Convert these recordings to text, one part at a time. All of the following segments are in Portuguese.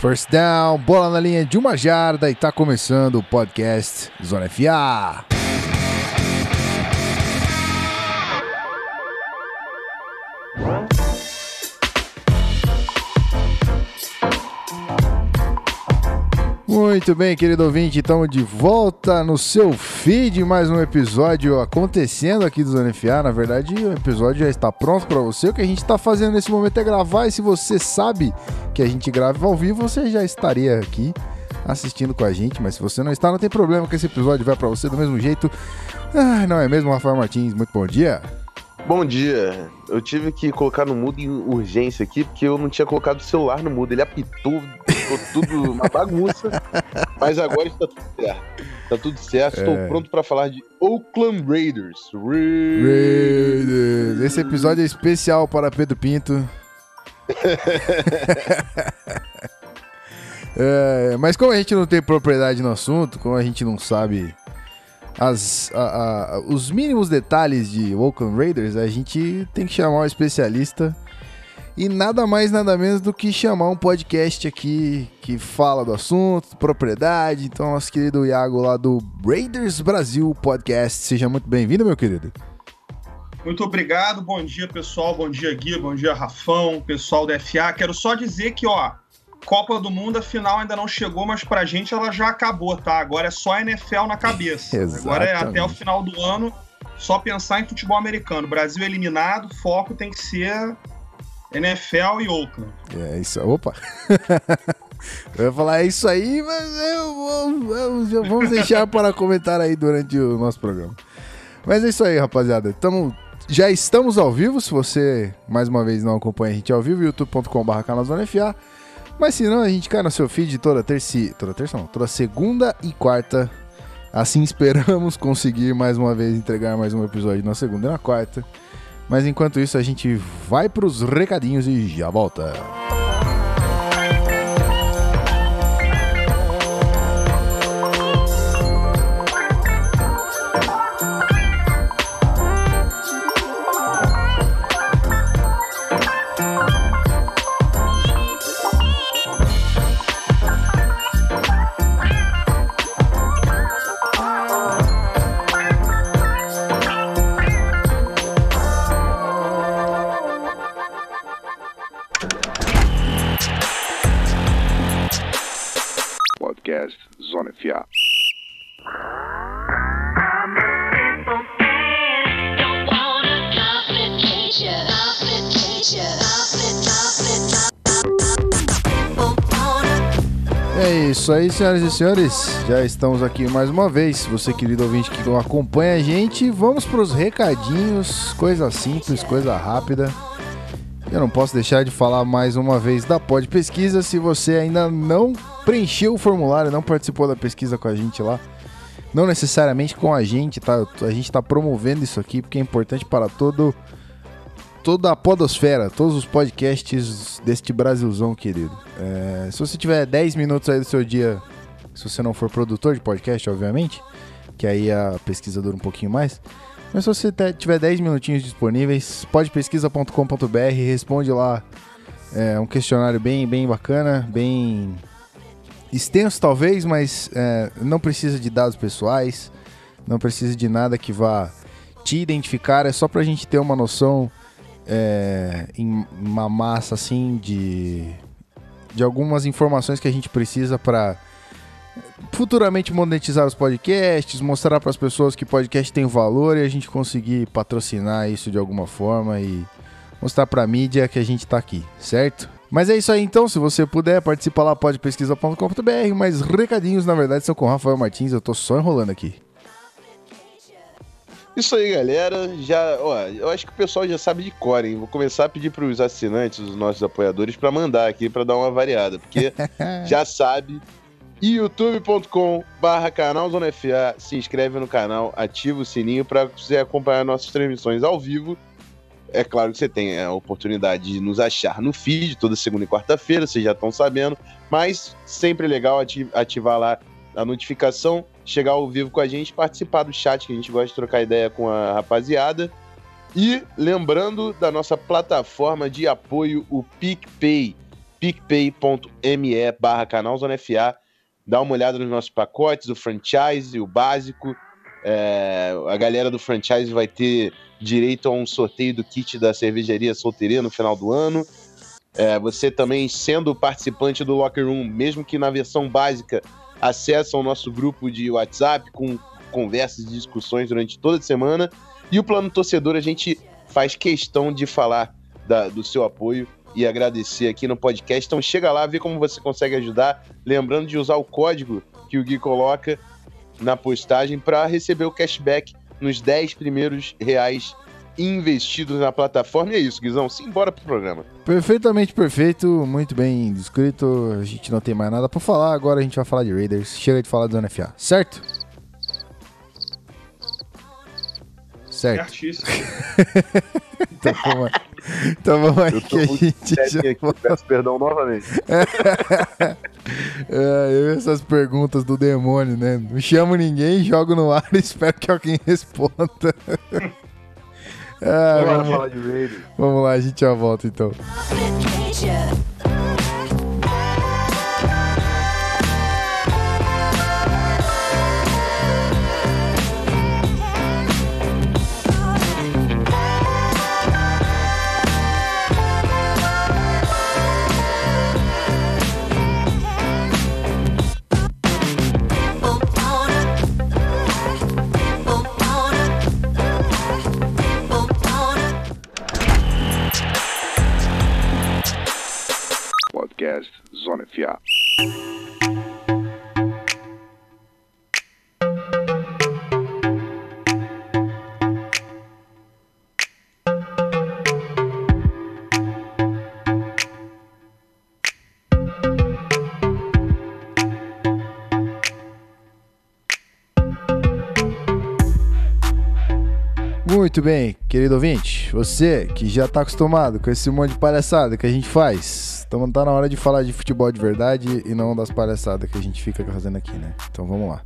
First down, bola na linha de uma jarda e tá começando o podcast Zona FA. Muito bem, querido ouvinte, estamos de volta no seu feed, mais um episódio acontecendo aqui do Zona FA. Na verdade, o episódio já está pronto para você. O que a gente está fazendo nesse momento é gravar, e se você sabe que a gente grava ao vivo, você já estaria aqui assistindo com a gente, mas se você não está, não tem problema que esse episódio vai para você do mesmo jeito. Ah, não é mesmo, Rafael Martins? Muito bom dia. Bom dia. Eu tive que colocar no mudo em urgência aqui, porque eu não tinha colocado o celular no mudo. Ele apitou, ficou tudo uma bagunça. Mas agora está tudo certo. Está tudo certo. Estou É. pronto para falar de Oakland Raiders. Ra- Raiders. Esse episódio é especial para Pedro Pinto. É, mas como a gente não tem propriedade no assunto, como a gente não sabe as, a- a- os mínimos detalhes de Oakland Raiders, a gente tem que chamar um especialista. E nada mais, nada menos do que chamar um podcast aqui que fala do assunto, propriedade. Então, nosso querido Iago lá do Raiders Brasil Podcast. Seja muito bem-vindo, meu querido. Muito obrigado, bom dia pessoal, bom dia Gui, bom dia Rafão, pessoal da FA. Quero só dizer que, ó, Copa do Mundo, a final ainda não chegou, mas pra gente ela já acabou, tá? Agora é só NFL na cabeça. Agora é até o final do ano só pensar em futebol americano. Brasil eliminado, foco tem que ser NFL e Oakland. É isso. Opa! Eu ia falar é isso aí, mas eu vou- eu- vamos deixar para comentar aí durante o nosso programa. Mas é isso aí, rapaziada. Tamo, já estamos ao vivo. Se você, mais uma vez, não acompanha a gente ao vivo, youtube.com.br canalzonefa. Mas se não, a gente cai no seu feed toda terça, toda terça não, toda segunda e quarta. Assim esperamos conseguir mais uma vez entregar mais um episódio na segunda e na quarta. Mas enquanto isso, a gente vai pros recadinhos e já volta. Isso aí, senhoras e senhores. Já estamos aqui mais uma vez. Você, querido ouvinte que acompanha a gente, vamos para os recadinhos. Coisa simples, coisa rápida. Eu não posso deixar de falar mais uma vez da Pod Pesquisa. Se você ainda não preencheu o formulário, não participou da pesquisa com a gente lá, não necessariamente com a gente, tá? A gente está promovendo isso aqui porque é importante para todo toda a podosfera, todos os podcasts deste Brasilzão, querido. É, se você tiver 10 minutos aí do seu dia, se você não for produtor de podcast, obviamente, que aí a pesquisa dura um pouquinho mais. Mas se você tiver 10 minutinhos disponíveis, podpesquisa.com.br, responde lá é, um questionário bem, bem bacana, bem extenso talvez, mas é, não precisa de dados pessoais, não precisa de nada que vá te identificar, é só pra gente ter uma noção é, em uma massa assim de, de algumas informações que a gente precisa para futuramente monetizar os podcasts, mostrar para as pessoas que podcast tem valor e a gente conseguir patrocinar isso de alguma forma e mostrar para a mídia que a gente tá aqui, certo? Mas é isso aí então, se você puder, participa lá podpesquisa.com.br, mas recadinhos na verdade são com o Rafael Martins, eu tô só enrolando aqui. Isso aí, galera. Já, ó, eu acho que o pessoal já sabe de cor, hein? Vou começar a pedir para os assinantes, os nossos apoiadores, para mandar aqui para dar uma variada, porque já sabe. youtube.com barra canal Zona FA, se inscreve no canal, ativa o sininho para você acompanhar nossas transmissões ao vivo. É claro que você tem a oportunidade de nos achar no feed toda segunda e quarta-feira, vocês já estão sabendo, mas sempre é legal ati- ativar lá a notificação, chegar ao vivo com a gente, participar do chat, que a gente gosta de trocar ideia com a rapaziada. E lembrando da nossa plataforma de apoio, o PicPay. picpay.me barra canal. Dá uma olhada nos nossos pacotes, o franchise, o básico. É, a galera do franchise vai ter direito a um sorteio do kit da cervejaria solteira no final do ano. É, você também, sendo participante do Locker Room, mesmo que na versão básica, acessa o nosso grupo de WhatsApp com conversas e discussões durante toda a semana. E o plano torcedor, a gente faz questão de falar da- do seu apoio e agradecer aqui no podcast. Então chega lá, vê como você consegue ajudar. Lembrando de usar o código que o Gui coloca na postagem para receber o cashback nos 10 primeiros reais investidos na plataforma. E é isso, Guizão. Simbora pro programa. Perfeitamente perfeito, muito bem descrito. A gente não tem mais nada pra falar. Agora a gente vai falar de Raiders. Chega de falar do NFA, certo? Certo. Certíssimo. Então vamos aí, então vamos aí Eu que tô a muito gente já aqui, peço perdão novamente. É, eu essas perguntas do demônio, né? Não chamo ninguém, jogo no ar e espero que alguém responda. Ah, Bora vamos, falar de Raiders. vamos lá, a gente já volta então. Muito bem, querido ouvinte, você que já tá acostumado com esse monte de palhaçada que a gente faz, então tá na hora de falar de futebol de verdade e não das palhaçadas que a gente fica fazendo aqui, né? Então vamos lá.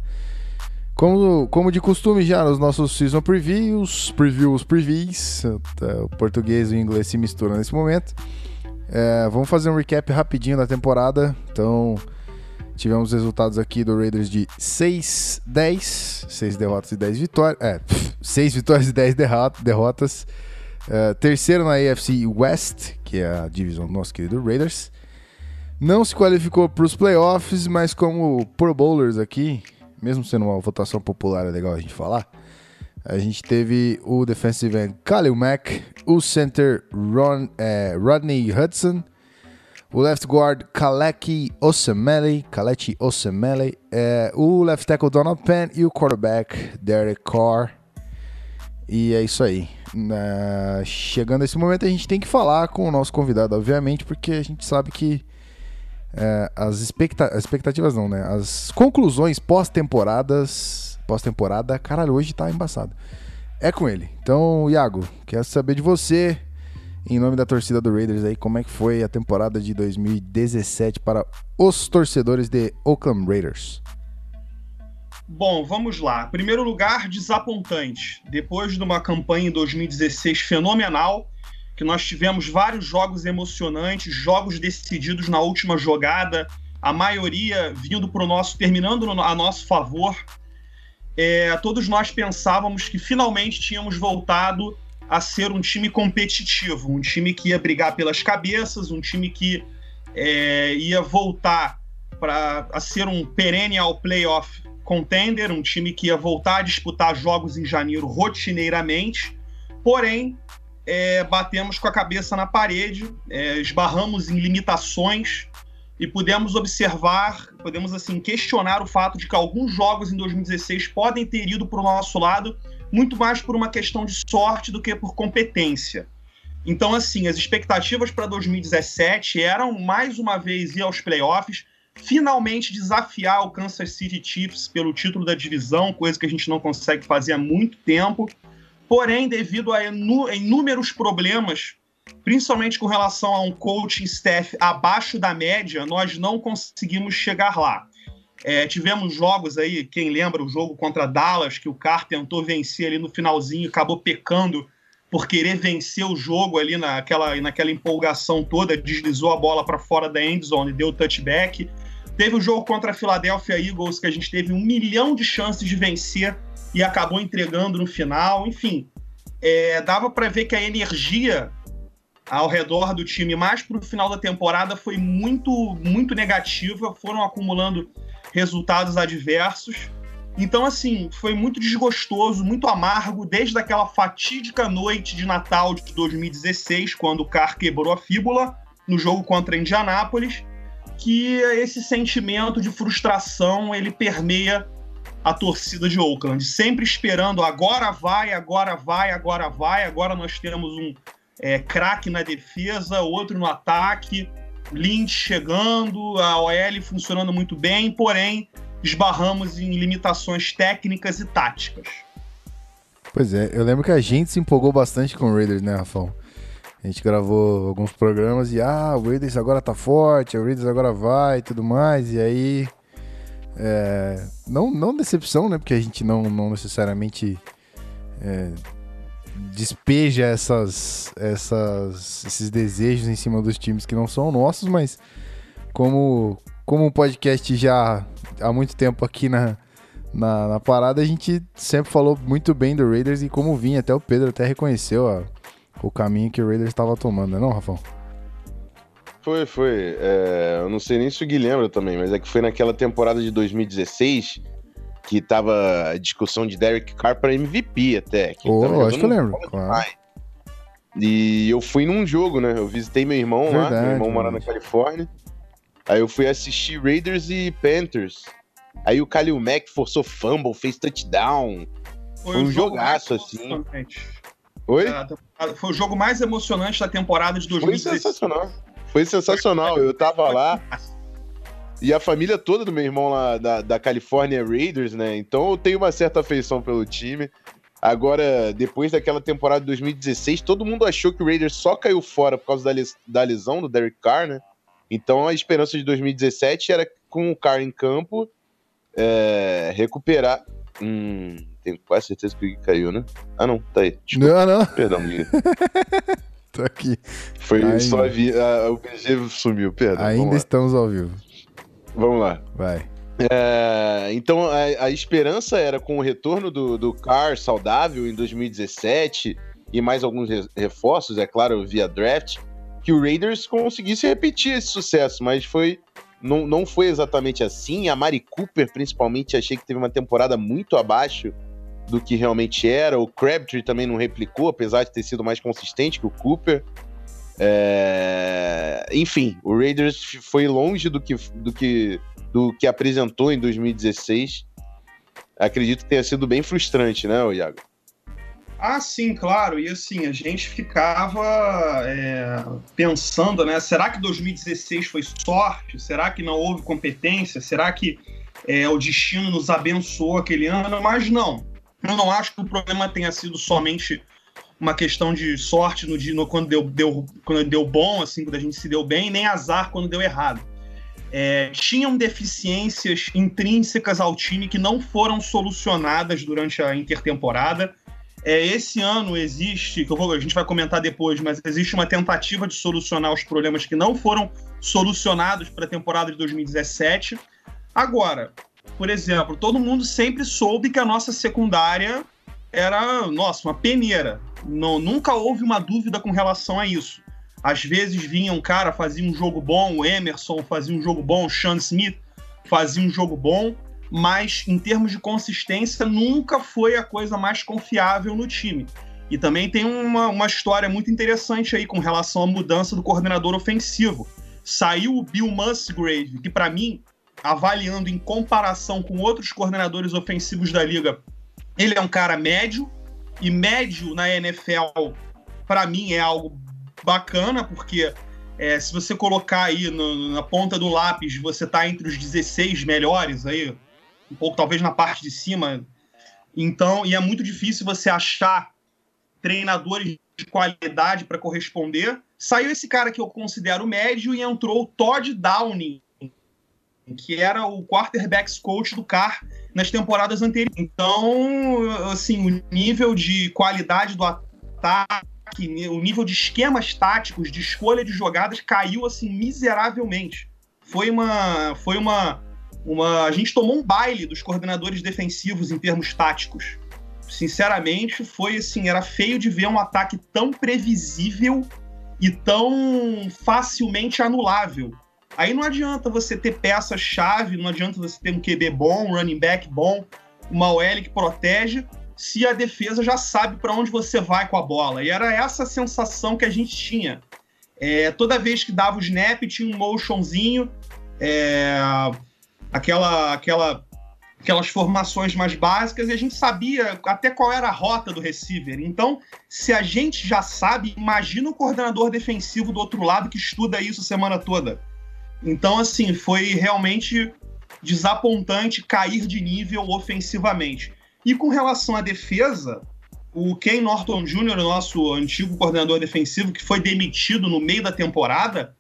Como, como de costume já nos nossos season previews, previews, previews, o português e o inglês se misturam nesse momento. É, vamos fazer um recap rapidinho da temporada. Então, tivemos resultados aqui do Raiders de 6, 10, 6 derrotas e 10 vitórias. É, 6 vitórias e 10 derrota- derrotas. É, terceiro na AFC West, que é a divisão do nosso querido Raiders. Não se qualificou para os playoffs, mas como Pro Bowlers aqui, mesmo sendo uma votação popular, é legal a gente falar. A gente teve o defensive end Khalil Mack, o center Ron, é, Rodney Hudson, o left guard Kaleki Osemele, Kalechi Osemele, é, o left tackle Donald Penn e o quarterback Derek Carr. E é isso aí. Na- chegando a esse momento, a gente tem que falar com o nosso convidado, obviamente, porque a gente sabe que é, as expecta- as expectativas não, né? As conclusões pós-temporadas. Pós-temporada, caralho, hoje tá embaçado. É com ele. Então, Iago, quero saber de você, em nome da torcida do Raiders aí, como é que foi a temporada de 2017 para os torcedores de Oakland Raiders. Bom, vamos lá. Primeiro lugar, desapontante. Depois de uma campanha em 2016 fenomenal, que nós tivemos vários jogos emocionantes, jogos decididos na última jogada, a maioria vindo para o nosso, terminando a nosso favor. É, todos nós pensávamos que finalmente tínhamos voltado a ser um time competitivo, um time que ia brigar pelas cabeças, um time que é, ia voltar para a ser um perennial playoff contender, um time que ia voltar a disputar jogos em janeiro rotineiramente. Porém, é, batemos com a cabeça na parede, é, esbarramos em limitações e pudemos observar, podemos assim questionar o fato de que alguns jogos em 2016 podem ter ido para o nosso lado muito mais por uma questão de sorte do que por competência. Então, assim, as expectativas para 2017 eram mais uma vez ir aos playoffs, finalmente desafiar o Kansas City Chiefs pelo título da divisão, coisa que a gente não consegue fazer há muito tempo. Porém, devido a inú- inúmeros problemas, principalmente com relação a um coaching staff abaixo da média, nós não conseguimos chegar lá. É, tivemos jogos aí, quem lembra o jogo contra Dallas, que o Carr tentou vencer ali no finalzinho, acabou pecando por querer vencer o jogo ali naquela, naquela empolgação toda, deslizou a bola para fora da end zone e deu touchback. Teve o jogo contra a Philadelphia Eagles, que a gente teve um milhão de chances de vencer e acabou entregando no final. Enfim, é, dava para ver que a energia ao redor do time, mais para o final da temporada, foi muito, muito negativa. Foram acumulando resultados adversos. Então, assim, foi muito desgostoso, muito amargo, desde aquela fatídica noite de Natal de 2016, quando o Carr quebrou a fíbula no jogo contra Indianápolis, que esse sentimento de frustração ele permeia a torcida de Oakland, sempre esperando agora vai, agora vai, agora vai, agora nós temos um é, craque na defesa, outro no ataque, Lynch chegando, a OL funcionando muito bem, porém esbarramos em limitações técnicas e táticas. Pois é, eu lembro que a gente se empolgou bastante com o Raiders, né, Rafão? A gente gravou alguns programas e, ah, o Raiders agora tá forte, o Raiders agora vai e tudo mais, e aí. É, não, não decepção, né? Porque a gente não, não necessariamente é, despeja essas, essas, esses desejos em cima dos times que não são nossos, mas como, como um podcast já há muito tempo aqui na, na, na, parada, a gente sempre falou muito bem do Raiders e como vinha, até o Pedro até reconheceu o caminho que o Raiders estava tomando, né não, Rafão? Foi, foi. É, eu não sei nem se o Gui lembra também, mas é que foi naquela temporada de 2016 que tava a discussão de Derek Carr para MVP até. Que oh, acho que eu lembro, claro. E eu fui num jogo, né? Eu visitei meu irmão Verdade, lá, meu irmão mora na Califórnia. Aí eu fui assistir Raiders e Panthers. Aí o Kalil Mack forçou fumble, fez touchdown. Foi, foi um jogaço, assim. Oi? Foi o jogo mais emocionante da temporada de 2016. Foi sensacional. Foi sensacional. Eu tava lá. E a família toda do meu irmão lá da, da California Raiders, né? Então eu tenho uma certa afeição pelo time. Agora, depois daquela temporada de 2016, todo mundo achou que o Raiders só caiu fora por causa da, da lesão do Derek Carr, né? Então a esperança de 2017 era com o Carr em campo é, recuperar. Hum, tenho quase certeza que o Gui caiu, né? Ah, não, tá aí. Desculpa. Não, não. Perdão, Gui. Tô aqui. Foi Ainda. só a, vi... ah, o BG sumiu, perdão. Ainda estamos ao vivo. Vamos lá. Vai. É, então a, a, esperança era com o retorno do, do Car saudável em 2017 e mais alguns reforços, é claro, via draft, que o Raiders conseguisse repetir esse sucesso, mas foi não, não foi exatamente assim. A Mari Cooper, principalmente, achei que teve uma temporada muito abaixo do que realmente era. O Crabtree também não replicou, apesar de ter sido mais consistente que o Cooper. É... Enfim, o Raiders foi longe do que, do, que, do que apresentou em 2016. Acredito que tenha sido bem frustrante, né, Iago? Ah, sim, claro. E assim, a gente ficava é, pensando, né? Será que 2016 foi sorte? Será que não houve competência? Será que é, o destino nos abençoou aquele ano? Mas não. Eu não acho que o problema tenha sido somente uma questão de sorte no no, quando deu, deu, quando deu bom, assim, quando a gente se deu bem, nem azar quando deu errado. É, tinham deficiências intrínsecas ao time que não foram solucionadas durante a intertemporada. É, esse ano existe, que vou, a gente vai comentar depois, mas existe uma tentativa de solucionar os problemas que não foram solucionados para a temporada de 2017. Agora, por exemplo, todo mundo sempre soube que a nossa secundária era, nossa, uma peneira. Não, nunca houve uma dúvida com relação a isso. Às vezes vinha um cara, fazia um jogo bom, o Emerson fazia um jogo bom, o Sean Smith fazia um jogo bom, mas em termos de consistência nunca foi a coisa mais confiável no time. E também tem uma, uma história muito interessante aí com relação à mudança do coordenador ofensivo. Saiu o Bill Musgrave, que para mim, avaliando em comparação com outros coordenadores ofensivos da liga, ele é um cara médio, e médio na NFL, para mim, é algo bacana, porque é, se você colocar aí no, na ponta do lápis, você tá entre os 16 melhores aí, um pouco talvez na parte de cima. Então, e é muito difícil você achar treinadores de qualidade para corresponder. Saiu esse cara que eu considero médio e entrou o Todd Downing, que era o quarterbacks coach do Carr nas temporadas anteriores. Então, assim, o nível de qualidade do ataque ataque, o nível de esquemas táticos, de escolha de jogadas caiu assim miseravelmente. Foi uma, foi uma, uma, a gente tomou um baile dos coordenadores defensivos em termos táticos. Sinceramente, foi assim, era feio de ver um ataque tão previsível e tão facilmente anulável. Aí não adianta você ter peças-chave, não adianta você ter um QB bom, um running back bom, uma OL que protege, se a defesa já sabe para onde você vai com a bola. E era essa sensação que a gente tinha. É, toda vez que dava o snap, tinha um motionzinho, é, aquela, aquela, aquelas formações mais básicas, e a gente sabia até qual era a rota do receiver. Então, se a gente já sabe, imagina o coordenador defensivo do outro lado que estuda isso a semana toda. Então, assim, foi realmente desapontante cair de nível ofensivamente. E com relação à defesa, o Ken Norton Jr., nosso antigo coordenador defensivo, que foi demitido no meio da temporada,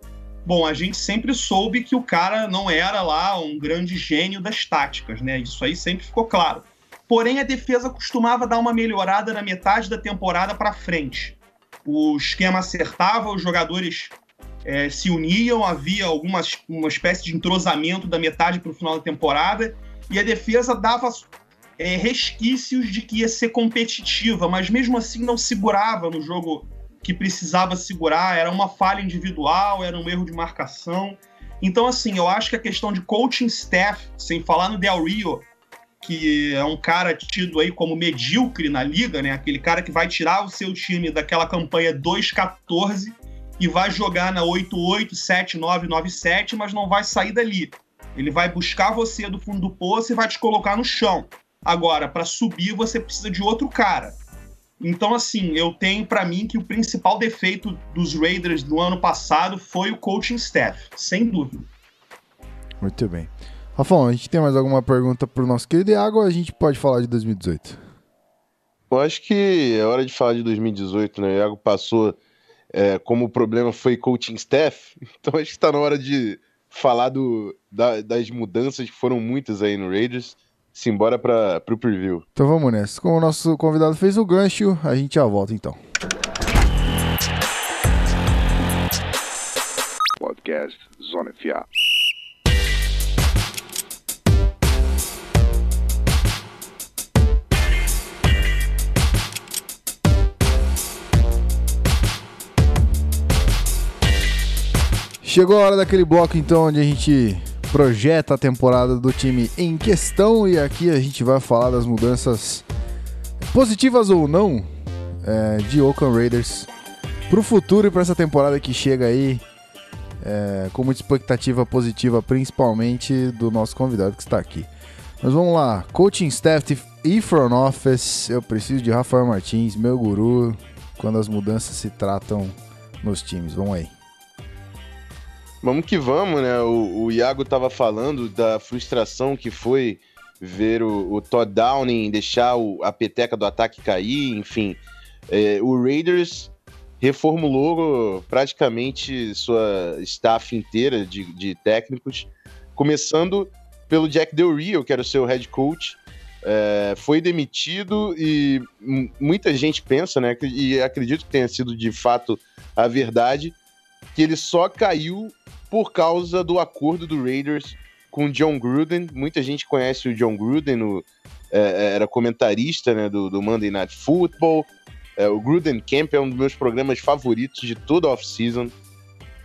bom, a gente sempre soube que o cara não era lá um grande gênio das táticas, né? Isso aí sempre ficou claro. Porém, a defesa costumava dar uma melhorada na metade da temporada para frente. O esquema acertava, os jogadores é, se uniam, havia alguma uma espécie de entrosamento da metade para o final da temporada, e a defesa dava é, resquícios de que ia ser competitiva, mas mesmo assim não segurava no jogo que precisava segurar, era uma falha individual, era um erro de marcação. Então, assim, eu acho que a questão de coaching staff, sem falar no Del Rio, que é um cara tido aí como medíocre na liga, né? Aquele cara que vai tirar o seu time daquela campanha 2-14 e vai jogar na 8-8, 7-9, 9-7, mas não vai sair dali. Ele vai buscar você do fundo do poço e vai te colocar no chão. Agora, para subir, você precisa de outro cara. Então, assim, eu tenho para mim que o principal defeito dos Raiders do ano passado foi o coaching staff, sem dúvida. Muito bem. Rafão, a gente tem mais alguma pergunta pro nosso querido Iago ou a gente pode falar de 2018? Eu acho que é hora de falar de 2018, né? O Iago passou é, como o problema foi coaching staff, então acho que está na hora de falar do, da, das mudanças que foram muitas aí no Raiders. Simbora para o preview. Então vamos nessa. Como o nosso convidado fez o gancho, a gente já volta então. Podcast Zona FA. Chegou a hora daquele bloco então onde a gente projeta a temporada do time em questão e aqui a gente vai falar das mudanças positivas ou não é, de Oakland Raiders para o futuro e para essa temporada que chega aí é, com muita expectativa positiva, principalmente do nosso convidado que está aqui. Mas vamos lá, coaching staff e front office, eu preciso de Rafael Martins, meu guru, quando as mudanças se tratam nos times. Vamos aí. Vamos que vamos, né? O, o Iago tava falando da frustração que foi ver o, o Todd Downing deixar o, a peteca do ataque cair, enfim. É, o Raiders reformulou praticamente sua staff inteira de, de técnicos, começando pelo Jack Del Rio, que era o seu head coach, é, foi demitido e muita gente pensa, né, e acredito que tenha sido de fato a verdade, que ele só caiu por causa do acordo do Raiders com John Gruden. Muita gente conhece o John Gruden, o, é, é, era comentarista né, do, do, Monday Night Football. É, o Gruden Camp é um dos meus programas favoritos de toda a off-season.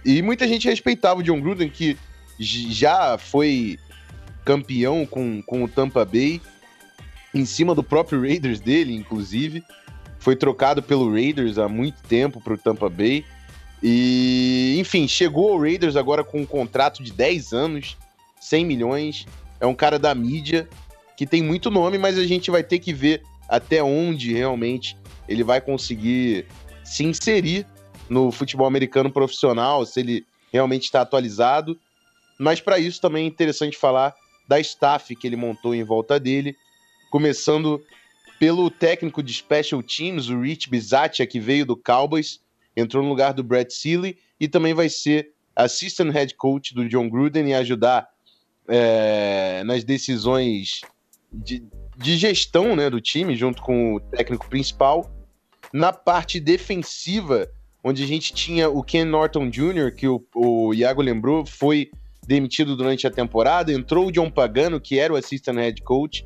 E muita gente respeitava o John Gruden, que já foi campeão com, com o Tampa Bay, em cima do próprio Raiders dele, inclusive. Foi trocado pelo Raiders há muito tempo para o Tampa Bay. E, enfim, chegou ao Raiders agora com um contrato de 10 anos, 100 milhões. É um cara da mídia que tem muito nome, mas a gente vai ter que ver até onde realmente ele vai conseguir se inserir no futebol americano profissional, se ele realmente está atualizado. Mas para isso também é interessante falar da staff que ele montou em volta dele, começando pelo técnico de special teams, o Rich Bisaccia, que veio do Cowboys entrou no lugar do Brett Seeley e também vai ser assistant head coach do John Gruden e ajudar é, nas decisões de, de, gestão né, do time, junto com o técnico principal. Na parte defensiva, onde a gente tinha o Ken Norton Jr., que o, o Iago lembrou, foi demitido durante a temporada, entrou o John Pagano, que era o assistant head coach,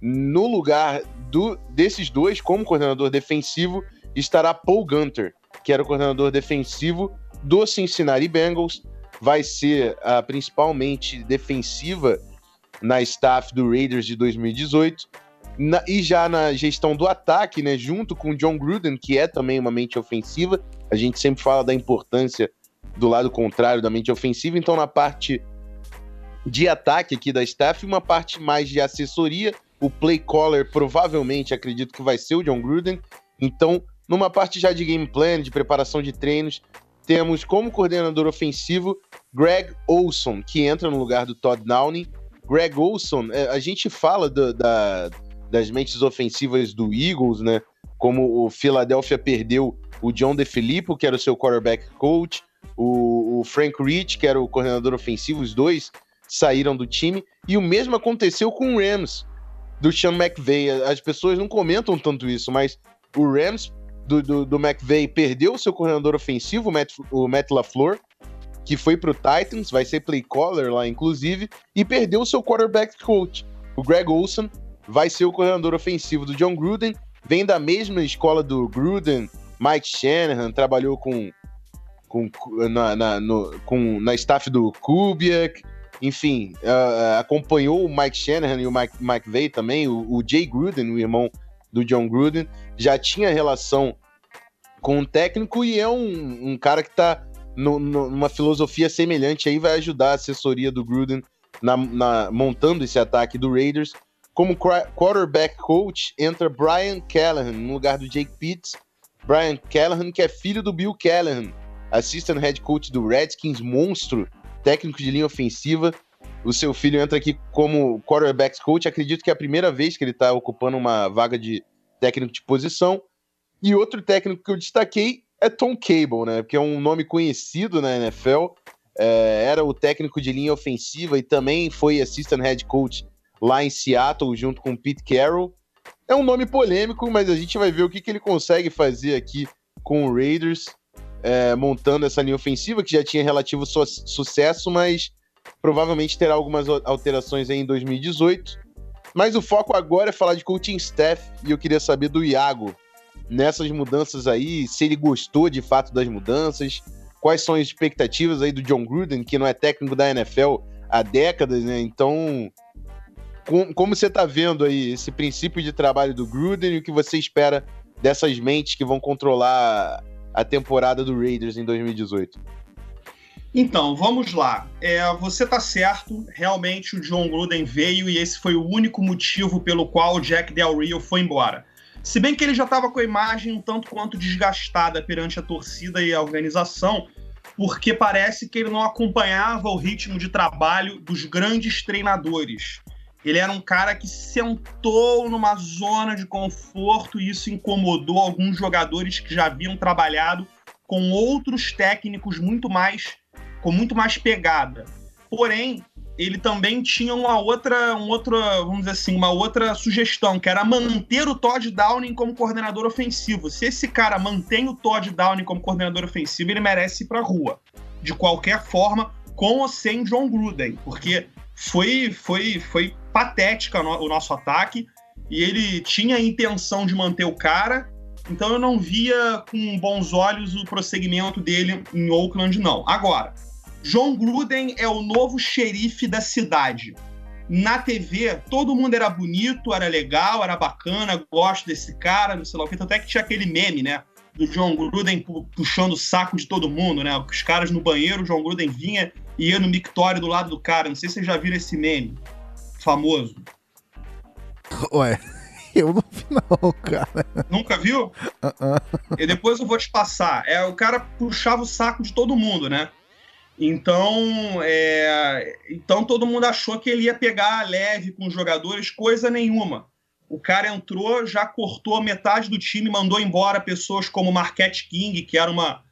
no lugar do, desses dois, como coordenador defensivo, estará Paul Gunter, que era o coordenador defensivo do Cincinnati Bengals, vai ser a principalmente defensiva na staff do Raiders de 2018. Na, e já na gestão do ataque, né, junto com John Gruden, que é também uma mente ofensiva, a gente sempre fala da importância do lado contrário da mente ofensiva, então na parte de ataque aqui da staff, uma parte mais de assessoria, o play caller provavelmente acredito que vai ser o John Gruden, então numa parte já de game plan, de preparação de treinos, temos como coordenador ofensivo Greg Olson, que entra no lugar do Todd Downing. Greg Olson, é, a gente fala do, da, das mentes ofensivas do Eagles, né? Como o Philadelphia perdeu o John DeFilippo, que era o seu quarterback coach, o, o Frank Rich, que era o coordenador ofensivo, os dois saíram do time. E o mesmo aconteceu com o Rams, do Sean McVay. As pessoas não comentam tanto isso, mas o Rams do, do, do McVay perdeu o seu coordenador ofensivo, o Matt, o Matt LaFleur, que foi pro Titans, vai ser play caller lá, inclusive, e perdeu o seu quarterback coach. O Greg Olson vai ser o coordenador ofensivo do John Gruden, vem da mesma escola do Gruden, Mike Shanahan, trabalhou com, com, na, na, no, com, na staff do Kubiak, enfim, uh, acompanhou o Mike Shanahan e o Mike, Mike também, o, o Jay Gruden, o irmão do John Gruden, já tinha relação com o técnico e é um, um cara que está numa filosofia semelhante aí, vai ajudar a assessoria do Gruden na, na, montando esse ataque do Raiders. Como quarterback coach, entra Brian Callahan no lugar do Jake Pitts. Brian Callahan, que é filho do Bill Callahan, assistant head coach do Redskins, monstro, técnico de linha ofensiva. O seu filho entra aqui como quarterback coach. Acredito que é a primeira vez que ele está ocupando uma vaga de técnico de posição. E outro técnico que eu destaquei é Tom Cable, né? Que é um nome conhecido na NFL. É, era o técnico de linha ofensiva e também foi assistant head coach lá em Seattle, junto com Pete Carroll. É um nome polêmico, mas a gente vai ver o que, que ele consegue fazer aqui com o Raiders, é, montando essa linha ofensiva, que já tinha relativo su sucesso, mas provavelmente terá algumas alterações aí em 2018. Mas o foco agora é falar de coaching staff e eu queria saber do Iago nessas mudanças aí, se ele gostou de fato das mudanças, quais são as expectativas aí do John Gruden, que não é técnico da NFL há décadas, né? Então, com, como você está vendo aí esse princípio de trabalho do Gruden e o que você espera dessas mentes que vão controlar a temporada do Raiders em 2018? Então, vamos lá. É, você tá certo, realmente o John Gruden veio e esse foi o único motivo pelo qual o Jack Del Rio foi embora. Se bem que ele já estava com a imagem um tanto quanto desgastada perante a torcida e a organização, porque parece que ele não acompanhava o ritmo de trabalho dos grandes treinadores. Ele era um cara que sentou numa zona de conforto e isso incomodou alguns jogadores que já haviam trabalhado com outros técnicos muito mais com muito mais pegada. Porém, ele também tinha uma outra, um outro, vamos dizer assim, uma outra sugestão, que era manter o Todd Downing como coordenador ofensivo. Se esse cara mantém o Todd Downing como coordenador ofensivo, ele merece ir para a rua. De qualquer forma, com ou sem John Gruden, porque foi, foi, foi patética o nosso ataque e ele tinha a intenção de manter o cara, então eu não via com bons olhos o prosseguimento dele em Oakland, não. Agora, John Gruden é o novo xerife da cidade. Na TV, todo mundo era bonito, era legal, era bacana, gosto desse cara, não sei lá o que. Até que tinha aquele meme, né? Do John Gruden puxando o saco de todo mundo, né? Os caras no banheiro, o John Gruden vinha e ia no mictório do lado do cara. Não sei se vocês já viram esse meme famoso. Ué, eu não vi não, cara. Nunca viu? Uh -uh. E depois eu vou te passar. É, o cara puxava o saco de todo mundo, né? Então, é, então todo mundo achou que ele ia pegar leve com os jogadores, coisa nenhuma. O cara entrou, já cortou metade do time, mandou embora pessoas como Marquette King, que era uma,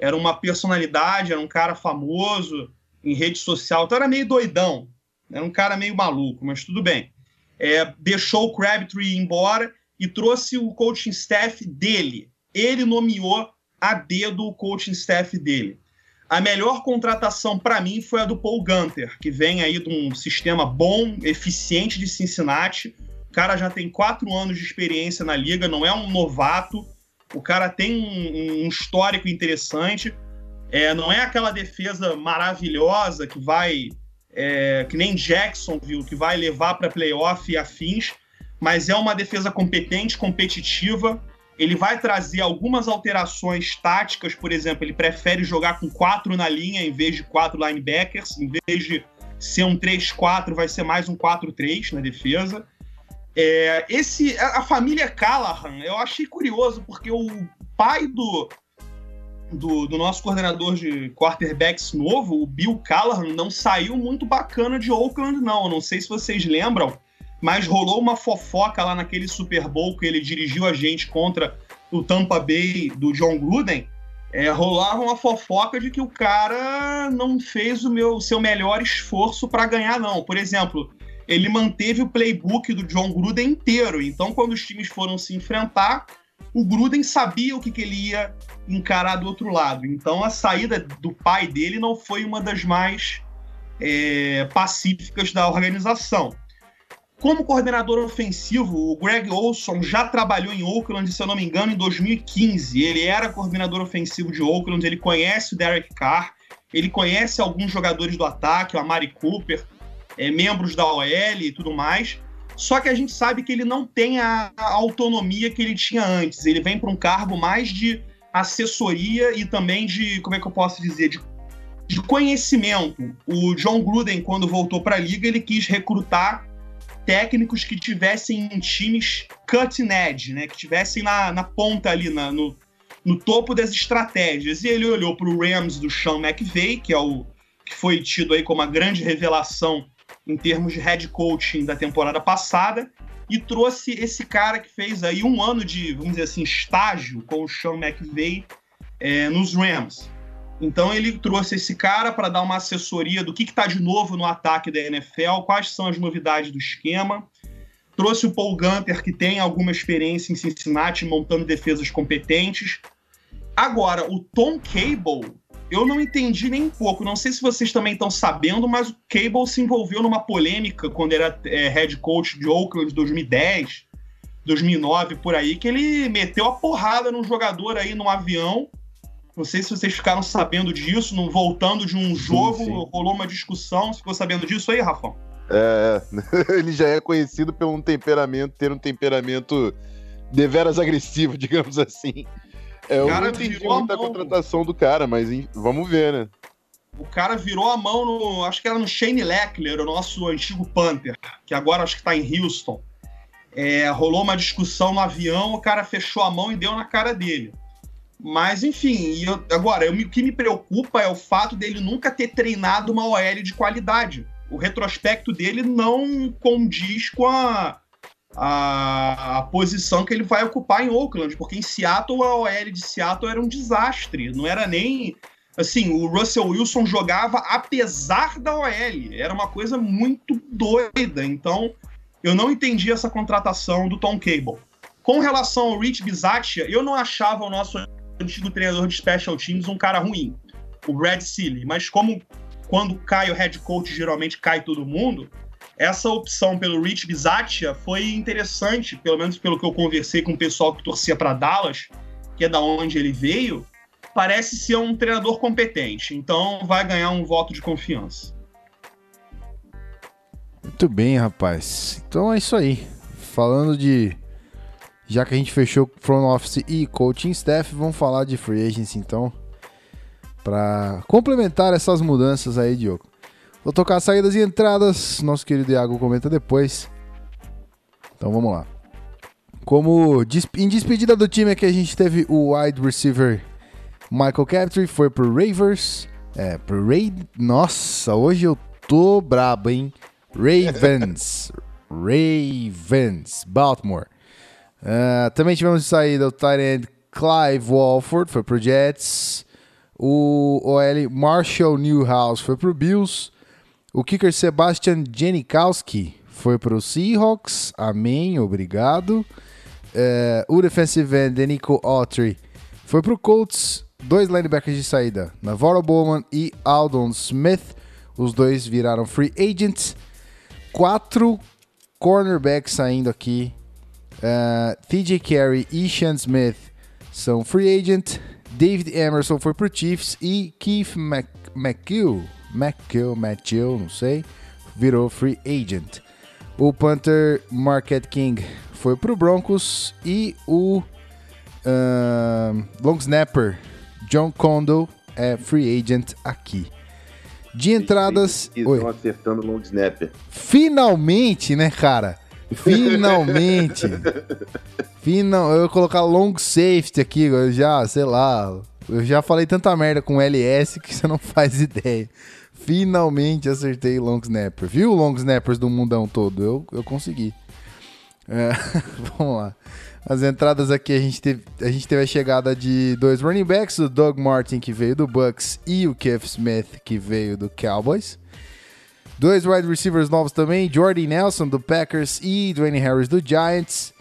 era uma personalidade, era um cara famoso em rede social, então era meio doidão, era um cara meio maluco, mas tudo bem. É, deixou o Crabtree embora e trouxe o coaching staff dele, ele nomeou a dedo o coaching staff dele. A melhor contratação para mim foi a do Paul Gunter, que vem aí de um sistema bom, eficiente de Cincinnati. O cara já tem quatro anos de experiência na liga, não é um novato. O cara tem um, um histórico interessante. É, não é aquela defesa maravilhosa que vai, é, que nem Jackson viu, que vai levar para playoff e afins, mas é uma defesa competente, competitiva ele vai trazer algumas alterações táticas, por exemplo, ele prefere jogar com quatro na linha em vez de quatro linebackers, em vez de ser um 3-4, vai ser mais um 4-3 na defesa. É, esse, a família Callahan, eu achei curioso, porque o pai do, do, do, nosso coordenador de quarterbacks novo, o Bill Callahan, não saiu muito bacana de Oakland, não. Eu não sei se vocês lembram, mas rolou uma fofoca lá naquele Super Bowl que ele dirigiu a gente contra o Tampa Bay do John Gruden. É, rolava uma fofoca de que o cara não fez o meu seu melhor esforço para ganhar, não. Por exemplo, ele manteve o playbook do John Gruden inteiro. Então, quando os times foram se enfrentar, o Gruden sabia o que, que ele ia encarar do outro lado. Então, a saída do pai dele não foi uma das mais é, pacíficas da organização. Como coordenador ofensivo, o Greg Olson já trabalhou em Oakland, se eu não me engano, em 2015. Ele era coordenador ofensivo de Oakland, ele conhece o Derek Carr, ele conhece alguns jogadores do ataque, o Amari Cooper, é, membros da OL e tudo mais. Só que a gente sabe que ele não tem a, autonomia que ele tinha antes. Ele vem para um cargo mais de assessoria e também de, como é que eu posso dizer, de, de conhecimento. O John Gruden, quando voltou para a liga, ele quis recrutar técnicos que tivessem em times cutting edge, né? Que tivessem na, na ponta ali, na, no, no topo das estratégias. E ele olhou para o Rams do Sean McVay, que é o que foi tido aí como a grande revelação em termos de head coaching da temporada passada, e trouxe esse cara que fez aí um ano de, vamos dizer assim, estágio com o Sean McVay é, nos Rams. Então ele trouxe esse cara para dar uma assessoria do que está de novo no ataque da NFL, quais são as novidades do esquema. Trouxe o Paul Gunter, que tem alguma experiência em Cincinnati, montando defesas competentes. Agora, o Tom Cable, eu não entendi nem um pouco. Não sei se vocês também estão sabendo, mas o Cable se envolveu numa polêmica quando era é, head coach de Oakland 2010, 2009, por aí, que ele meteu a porrada num jogador aí num avião não sei se vocês ficaram sabendo disso, no, voltando de um jogo, sim, sim. rolou uma discussão. Você ficou sabendo disso aí, Rafão? É, ele já é conhecido por um temperamento, ter um temperamento deveras agressivo, digamos assim. É, eu não entendi muita contratação do cara, mas vamos ver, né? O cara virou a mão no. Acho que era no Shane Leckler, o nosso antigo Panther, que agora acho que tá em Houston. É, rolou uma discussão no avião, o cara fechou a mão e deu na cara dele. Mas, enfim, eu, agora, eu, o que me preocupa é o fato dele nunca ter treinado uma OL de qualidade. O retrospecto dele não condiz com a, a, a, posição que ele vai ocupar em Oakland, porque em Seattle a OL de Seattle era um desastre. Não era nem. Assim, o Russell Wilson jogava apesar da OL. Era uma coisa muito doida. Então, eu não entendi essa contratação do Tom Cable. Com relação ao Rich Bisaccia, eu não achava o nosso antigo treinador de special teams um cara ruim, o Brad Seeley. Mas como quando cai o head coach, geralmente cai todo mundo, essa opção pelo Rich Bisaccia foi interessante, pelo menos pelo que eu conversei com o pessoal que torcia para Dallas, que é da onde ele veio, parece ser um treinador competente. Então vai ganhar um voto de confiança. Muito bem, rapaz. Então é isso aí. Falando de já que a gente fechou front office e coaching staff, vamos falar de free agency então, para complementar essas mudanças aí, Diogo. Vou tocar saídas e entradas, nosso querido Iago comenta depois. Então vamos lá. Como em despedida do time aqui, a gente teve o wide receiver Michael Crabtree, foi pro Ravers. É, pro Ray... Nossa, hoje eu tô brabo, hein? Ravens. Ravens. Baltimore. Uh, também tivemos de saída o tight Clive Walford, foi pro Jets. O OL Marshall Newhouse foi pro Bills. O kicker Sebastian Janikowski foi pro Seahawks. Amém, obrigado. é, o defensive end, Denico Autry, foi pro Colts. Dois linebackers de saída, Navarro Bowman e Aldon Smith. Os dois viraram free agents. Quatro cornerbacks saindo aqui. Uh, TJ Carey e Sean Smith são free agent. David Emerson foi pro Chiefs e Keith Mc, McGill, McGill, não sei, virou free agent. O punter Marquette King foi pro Broncos e o uh, long snapper John Condo é free agent aqui. De entradas. Eles estão acertando o long snapper. Finalmente, né, cara? Finalmente. Final, eu ia colocar long safety aqui, eu já, sei lá. Eu já falei tanta merda com LS que você não faz ideia. Finalmente acertei long snapper. Viu, long snappers do mundão todo? Eu, eu consegui. É, vamos lá. As entradas aqui, a gente, teve, a gente teve a chegada de dois running backs, o Doug Martin, que veio do Bucks, e o Keith Smith, que veio do Cowboys. Dois wide receivers novos também, Jordy Nelson do Packers e Dwayne Harris do Giants.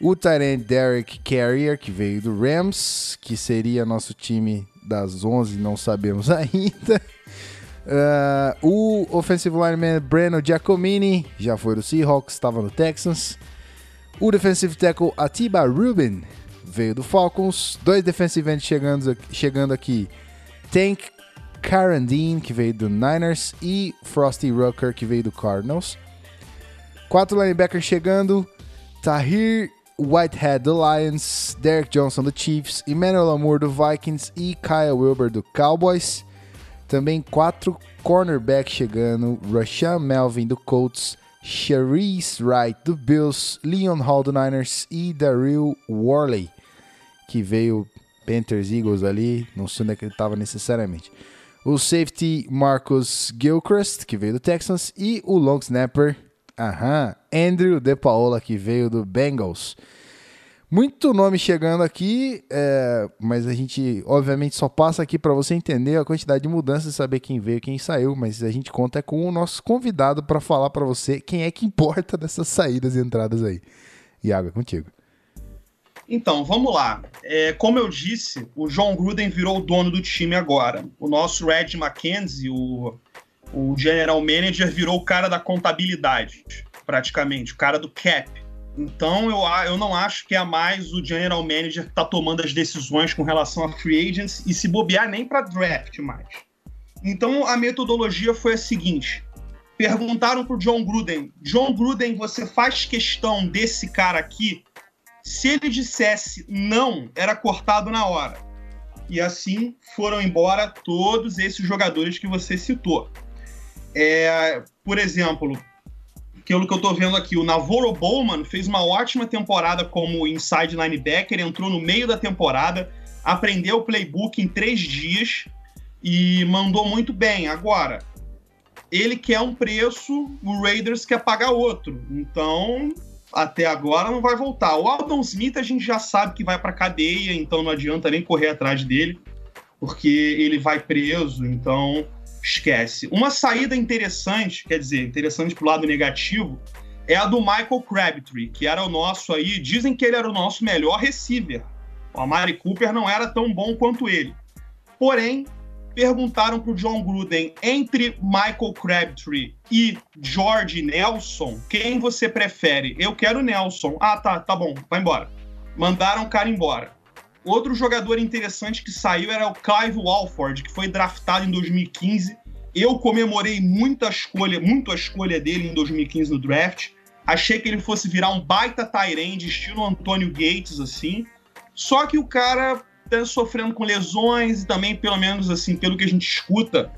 O end Derek Carrier, que veio do Rams, que seria nosso time das 11, não sabemos ainda. Uh, o offensive lineman Breno Giacomini, já foi do Seahawks, estava no Texans. O defensive tackle Atiba Rubin, veio do Falcons. Dois defensive ends chegando, chegando aqui. Tank Carandine, que veio do Niners, e Frosty Rucker, que veio do Cardinals. Quatro linebackers chegando: Tahir Whitehead do Lions, Derek Johnson do Chiefs, Emmanuel Amour do Vikings. E Kyle Wilber do Cowboys. Também quatro cornerbacks chegando: Rashan Melvin do Colts, Sharice Wright do Bills, Leon Hall do Niners. E Daryl Worley, que veio Panthers Eagles ali, não sei onde é que ele estava necessariamente. O safety Marcus Gilchrist, que veio do Texans, e o long snapper, aham, Andrew De Paola, que veio do Bengals. Muito nome chegando aqui, é, mas a gente obviamente só passa aqui para você entender a quantidade de mudanças e saber quem veio, quem saiu, mas a gente conta com o nosso convidado para falar para você quem é que importa dessas saídas e entradas aí. Iago, é contigo. Então, vamos lá. É, como eu disse, o John Gruden virou o dono do time agora. O nosso Red McKenzie, o, o general manager, virou o cara da contabilidade, praticamente, o cara do cap. Então, eu, eu não acho que é mais o general manager que está tomando as decisões com relação a free agents e se bobear nem para draft mais. Então, a metodologia foi a seguinte. Perguntaram pro John Gruden, John Gruden, você faz questão desse cara aqui? Se ele dissesse não, era cortado na hora. E assim foram embora todos esses jogadores que você citou. É, por exemplo, pelo que eu tô vendo aqui, o Navarro Bowman fez uma ótima temporada como inside linebacker, entrou no meio da temporada, aprendeu o playbook em três dias e mandou muito bem. Agora, ele quer um preço, o Raiders quer pagar outro. Então, até agora não vai voltar. O Aldon Smith a gente já sabe que vai pra cadeia, então não adianta nem correr atrás dele, porque ele vai preso, então esquece. Uma saída interessante, quer dizer, interessante pro lado negativo, é a do Michael Crabtree, que era o nosso aí, dizem que ele era o nosso melhor receiver. O Amari Cooper não era tão bom quanto ele. Porém, perguntaram pro John Gruden entre Michael Crabtree e George Nelson, quem você prefere? Eu quero Nelson. Ah, tá, tá bom, vai embora. Mandaram o cara embora. Outro jogador interessante que saiu era o Clive Walford, que foi draftado em 2015. Eu comemorei muito a escolha, muito a escolha dele em 2015 no draft. Achei que ele fosse virar um baita Tyrande, estilo Antônio Gates, assim. Só que o cara tá sofrendo com lesões e também, pelo menos assim, pelo que a gente escuta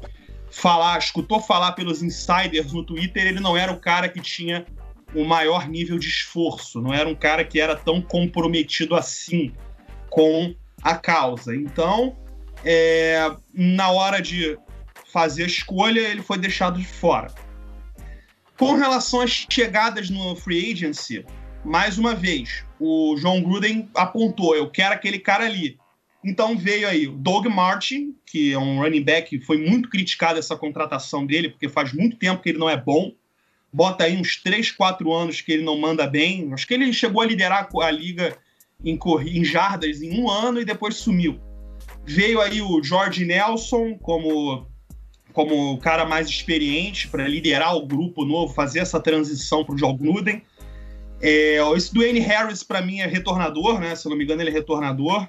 falar, escutou falar pelos insiders no Twitter, ele não era o cara que tinha o maior nível de esforço, não era um cara que era tão comprometido assim com a causa. Então, é, na hora de fazer a escolha, ele foi deixado de fora. Com relação às chegadas no free agency, mais uma vez, o John Gruden apontou: eu quero aquele cara ali. Então veio aí o Doug Martin, que é um running back, foi muito criticado essa contratação dele, porque faz muito tempo que ele não é bom. bota aí uns 3, 4 anos que ele não manda bem. Acho que ele chegou a liderar a liga em, em jardas em um ano e depois sumiu. Veio aí o George Nelson como, como o cara mais experiente para liderar o grupo novo, fazer essa transição para o John Gruden. É, esse Dwayne Harris, para mim, é retornador, né? Se eu não me engano, ele é retornador.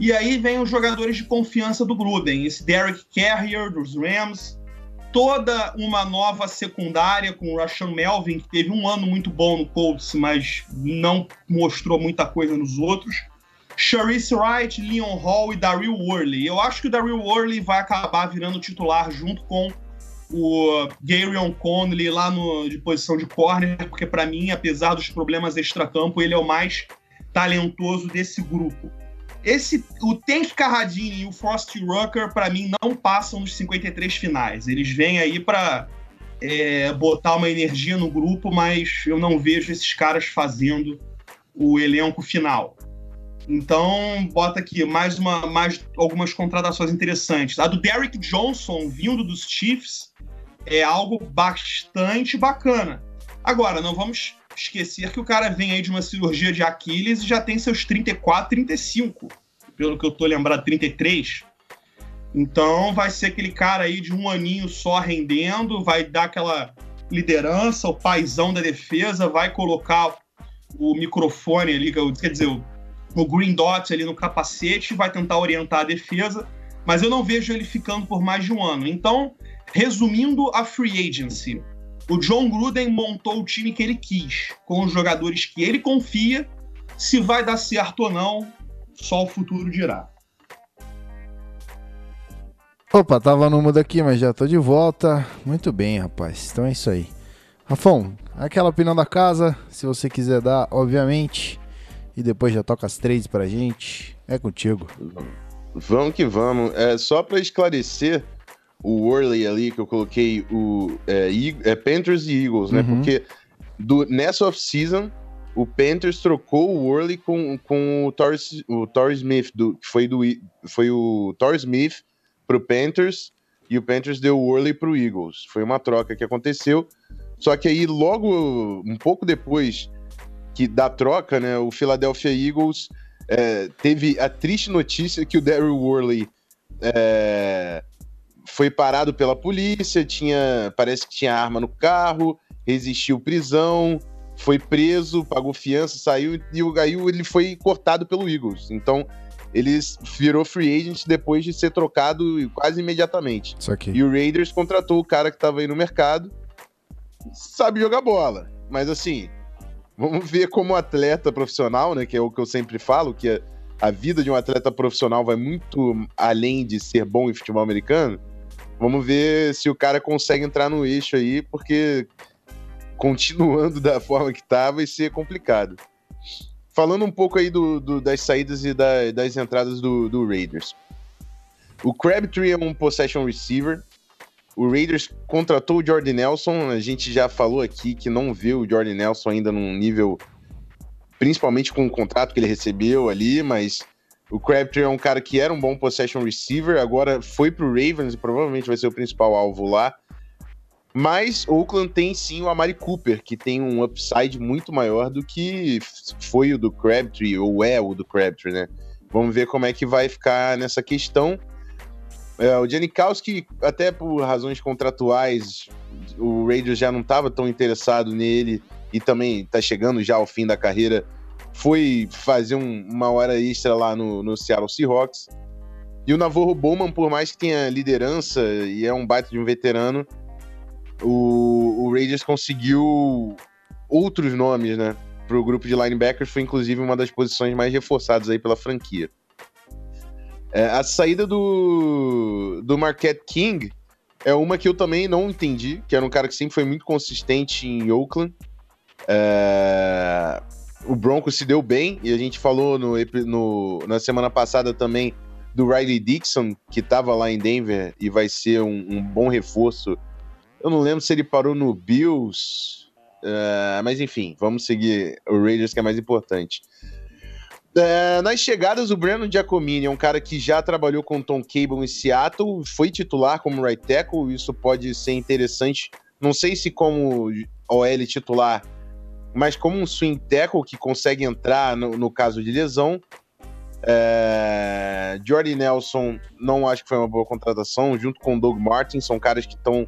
E aí vem os jogadores de confiança do Gruden. Esse Derek Carrier, dos Rams. Toda uma nova secundária com o Rashan Melvin, que teve um ano muito bom no Colts, mas não mostrou muita coisa nos outros. Sharice Wright, Leon Hall e Daryl Worley. Eu acho que o Daryl Worley vai acabar virando titular junto com o Garion Conley lá no, de posição de corner, porque para mim, apesar dos problemas extracampo, ele é o mais talentoso desse grupo. Esse, o Tank Carradine e o Frosty Rucker, para mim, não passam nos 53 finais. Eles vêm aí para é, botar uma energia no grupo, mas eu não vejo esses caras fazendo o elenco final. Então, bota aqui mais, uma, mais algumas contratações interessantes. A do Derrick Johnson, vindo dos Chiefs, é algo bastante bacana. Agora, não vamos esquecer que o cara vem aí de uma cirurgia de Aquiles e já tem seus 34, 35. Pelo que eu tô lembrado, 33. Então vai ser aquele cara aí de um aninho só rendendo, vai dar aquela liderança, o paizão da defesa, vai colocar o microfone ali, quer dizer, o green dot ali no capacete, vai tentar orientar a defesa, mas eu não vejo ele ficando por mais de um ano. Então, resumindo a free agency, o John Gruden montou o time que ele quis, com os jogadores que ele confia. Se vai dar certo ou não, só o futuro dirá. Opa, tava no mudo aqui, mas já tô de volta. Muito bem, rapaz. Então é isso aí. Rafão, aquela opinião da casa, se você quiser dar, obviamente. E depois já toca as três pra gente. É contigo. Vamos que vamos. É, só para esclarecer, o Worley ali, que eu coloquei o é, é Panthers e Eagles, né? Uhum. Porque do, nessa off-season, o Panthers trocou o Worley com, com o Torres, o Torres Smith, do, que foi, do, foi o Torres Smith pro Panthers e o Panthers deu o Worley pro Eagles. Foi uma troca que aconteceu. Só que aí, logo, um pouco depois que da troca, né, o Philadelphia Eagles é, teve a triste notícia que o Daryl Worley é, foi parado pela polícia, tinha, parece que tinha arma no carro, resistiu prisão, foi preso, pagou fiança, saiu e o Gaio ele foi cortado pelo Eagles. Então, ele virou free agent depois de ser trocado quase imediatamente. E o Raiders contratou o cara que estava aí no mercado, sabe jogar bola, mas assim, vamos ver como atleta profissional, né, que é o que eu sempre falo, que a, a vida de um atleta profissional vai muito além de ser bom em futebol americano. Vamos ver se o cara consegue entrar no eixo aí, porque continuando da forma que tá, vai ser complicado. Falando um pouco aí do, do das saídas e da, das entradas do, do Raiders. O Crabtree é um possession receiver. O Raiders contratou o Jordan Nelson. A gente já falou aqui que não vê o Jordan Nelson ainda num nível, principalmente com o contrato que ele recebeu ali, mas o Crabtree é um cara que era um bom possession receiver, agora foi pro Ravens e provavelmente vai ser o principal alvo lá. Mas Oakland tem sim o Amari Cooper, que tem um upside muito maior do que foi o do Crabtree, ou é o do Crabtree, né? Vamos ver como é que vai ficar nessa questão. É, o Janikowski, até por razões contratuais, o Raiders já não estava tão interessado nele e também está chegando já ao fim da carreira foi fazer um, uma hora extra lá no, no Seattle Seahawks. E o Navarro Bowman, por mais que tenha liderança e é um baita de um veterano, o, o Raiders conseguiu outros nomes, né? Para o grupo de linebackers, foi inclusive uma das posições mais reforçadas aí pela franquia. É, a saída do, do Marquette King é uma que eu também não entendi, que era um cara que sempre foi muito consistente em Oakland. É, o Broncos se deu bem, e a gente falou no, no, na semana passada também do Riley Dixon, que estava lá em Denver e vai ser um, um, bom reforço. Eu não lembro se ele parou no Bills, uh, mas enfim, vamos seguir o Raiders, que é mais importante. Uh, nas chegadas, o Brandon Giacomini é um cara que já trabalhou com Tom Cable em Seattle, foi titular como right tackle, isso pode ser interessante. Não sei se como OL titular, mas como um swing tackle que consegue entrar no, no caso de lesão. É... Jordy Nelson não acho que foi uma boa contratação, junto com Doug Martin, são caras que estão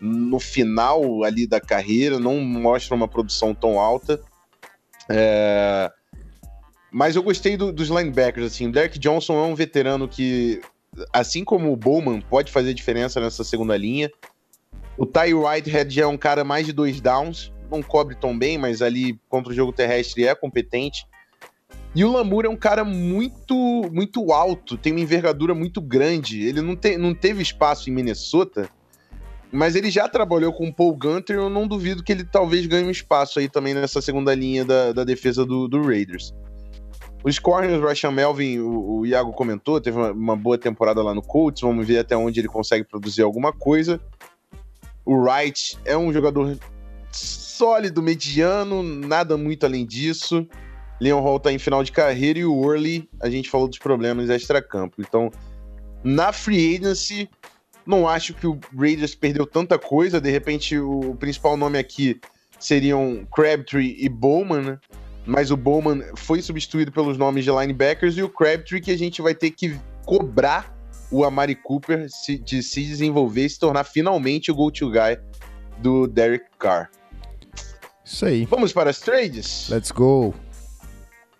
no final ali da carreira, não mostram uma produção tão alta. É... Mas eu gostei do, dos linebackers, assim. O Derek Johnson é um veterano que, assim como o Bowman, pode fazer diferença nessa segunda linha. O Ty Whitehead já é um cara mais de dois downs, não cobre tão bem, mas ali contra o jogo terrestre é competente. E o Lamour é um cara muito muito alto, tem uma envergadura muito grande. Ele não, te, não teve espaço em Minnesota, mas ele já trabalhou com o Paul Gunter. Eu não duvido que ele talvez ganhe um espaço aí também nessa segunda linha da, da defesa do, do Raiders. Os corners, o Rashan Melvin, o, o Iago comentou, teve uma, uma, boa temporada lá no Colts. Vamos ver até onde ele consegue produzir alguma coisa. O Wright é um jogador sólido, mediano, nada muito além disso. Leon Hall tá em final de carreira e o Worley, a gente falou dos problemas extra-campo. Então, na free agency, não acho que o Raiders perdeu tanta coisa. De repente, o principal nome aqui seriam Crabtree e Bowman, né? mas o Bowman foi substituído pelos nomes de linebackers e o Crabtree que a gente vai ter que cobrar o Amari Cooper de se desenvolver e se tornar finalmente o go-to guy do Derek Carr. Isso aí. Vamos para as trades? Let's go.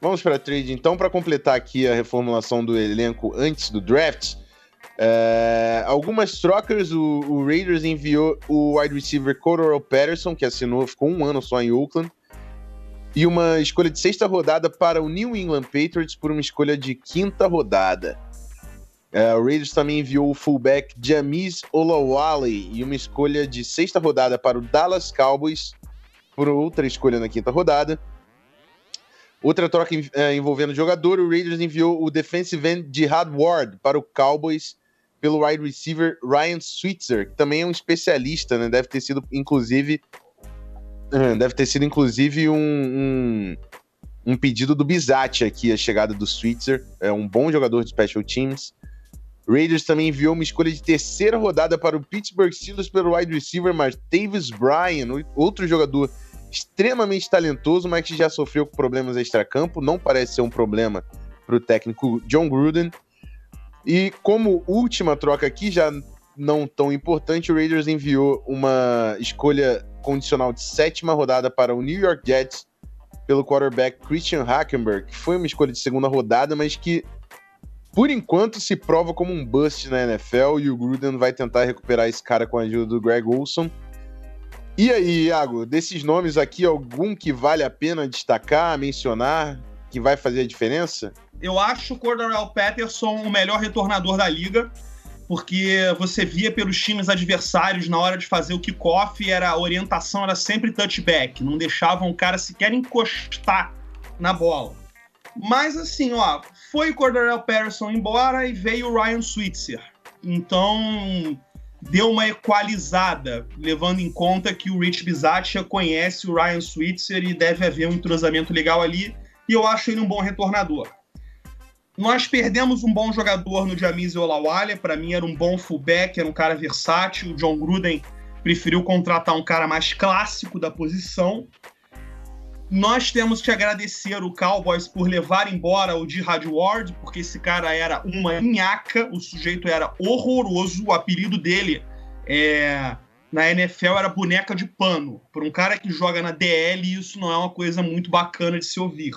Vamos para a trade então para completar aqui a reformulação do elenco antes do draft. É, algumas trocas, o, o, Raiders enviou o wide receiver Cordero Patterson, que assinou, ficou um ano só em Oakland, e uma escolha de sexta rodada para o New England Patriots por uma escolha de quinta rodada. É, o Raiders também enviou o fullback Jamis Olawale e uma escolha de sexta rodada para o Dallas Cowboys por outra escolha na quinta rodada. Outra troca é, envolvendo o jogador, o Raiders enviou o defensive end Jihad Ward para o Cowboys pelo wide receiver Ryan Switzer, que também é um especialista, né? Deve ter sido, inclusive, Deve ter sido, inclusive, um, um, um pedido do Bizatti aqui, a chegada do Switzer. É um bom jogador de special teams. Raiders também enviou uma escolha de terceira rodada para o Pittsburgh Steelers pelo wide receiver Martavis Bryan, outro jogador extremamente talentoso, mas que já sofreu com problemas extra-campo. Não parece ser um problema para o técnico John Gruden. E como última troca aqui, já não tão importante, o Raiders enviou uma escolha condicional de sétima rodada para o New York Jets pelo quarterback Christian Hackenberg, que foi uma escolha de segunda rodada, mas que por enquanto se prova como um bust na NFL e o Gruden vai tentar recuperar esse cara com a ajuda do Greg Olson. E aí, Iago, desses nomes aqui, algum que vale a pena destacar, mencionar, que vai fazer a diferença? Eu acho o Cordell Patterson o melhor retornador da liga porque você via pelos times adversários na hora de fazer o kickoff, era a orientação era sempre touchback, não deixavam o cara sequer encostar na bola. Mas assim, ó, foi o Cordarrelle Patterson embora e veio o Ryan Switzer. Então, deu uma equalizada, levando em conta que o Rich Bisaccia conhece o Ryan Switzer e deve haver um entrosamento legal ali, e eu acho ele um bom retornador. Nós perdemos um bom jogador no Jamis Olawale, para mim era um bom fullback, era um cara versátil. O John Gruden preferiu contratar um cara mais clássico da posição. Nós temos que agradecer o Cowboys por levar embora o Jihad Ward, porque esse cara era uma minhaca, o sujeito era horroroso, o apelido dele é, na NFL era boneca de pano. Por um cara que joga na DL, isso não é uma coisa muito bacana de se ouvir.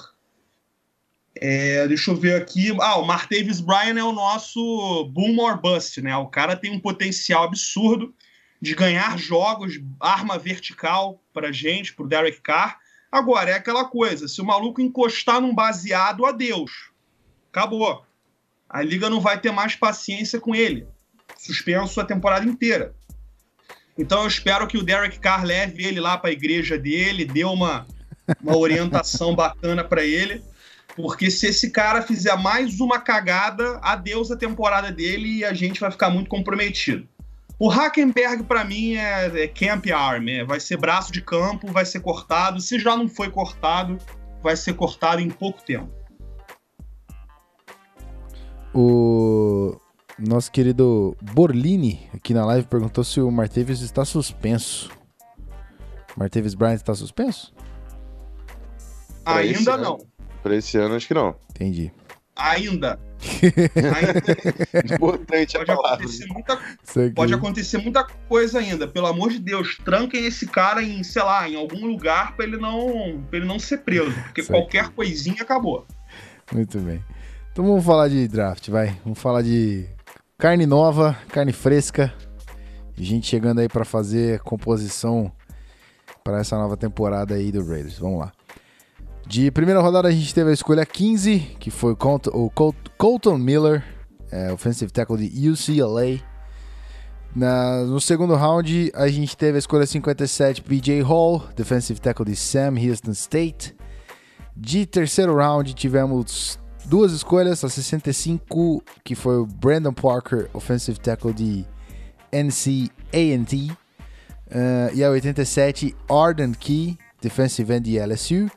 É, deixa eu ver aqui. Ah, o Martavis Bryan é o nosso boom or bust, né? O cara tem um potencial absurdo de ganhar jogos, arma vertical pra gente, pro Derek Carr. Agora, é aquela coisa: se o maluco encostar num baseado, adeus. Acabou. A liga não vai ter mais paciência com ele. Suspenso a temporada inteira. Então eu espero que o Derek Carr leve ele lá para a igreja dele, dê uma, uma orientação bacana para ele porque se esse cara fizer mais uma cagada, adeus a temporada dele e a gente vai ficar muito comprometido. O Hackenberg, para mim, é, é, camp arm, é, vai ser braço de campo, vai ser cortado. Se já não foi cortado, vai ser cortado em pouco tempo. O nosso querido Borlini aqui na live perguntou se o Martevis está suspenso. Martavis Bryant tá suspenso? Pra Ainda não. Pra esse ano, acho que não. Entendi. Ainda. Ainda Importante a pode palavra. acontecer muita. Pode acontecer muita coisa ainda. Pelo amor de Deus, tranquem esse cara em, sei lá, em algum lugar pra ele não, pra ele não ser preso. Porque Isso aqui. qualquer coisinha acabou. Muito bem. Então vamos falar de draft, vai. Vamos falar de carne nova, carne fresca. E gente chegando aí pra fazer composição para essa nova temporada aí do Raiders. Vamos lá. De primeira rodada a gente teve a escolha 15, que foi o Colt- Colton Miller, é, offensive tackle de UCLA. Na- no segundo round a gente teve a escolha 57, PJ Hall, defensive tackle de Sam Houston State. De terceiro round tivemos duas escolhas, a 65, que foi o Brandon Parker, offensive tackle de NC A&T, uh, e a 87, Arden Key, defensive end de LSU.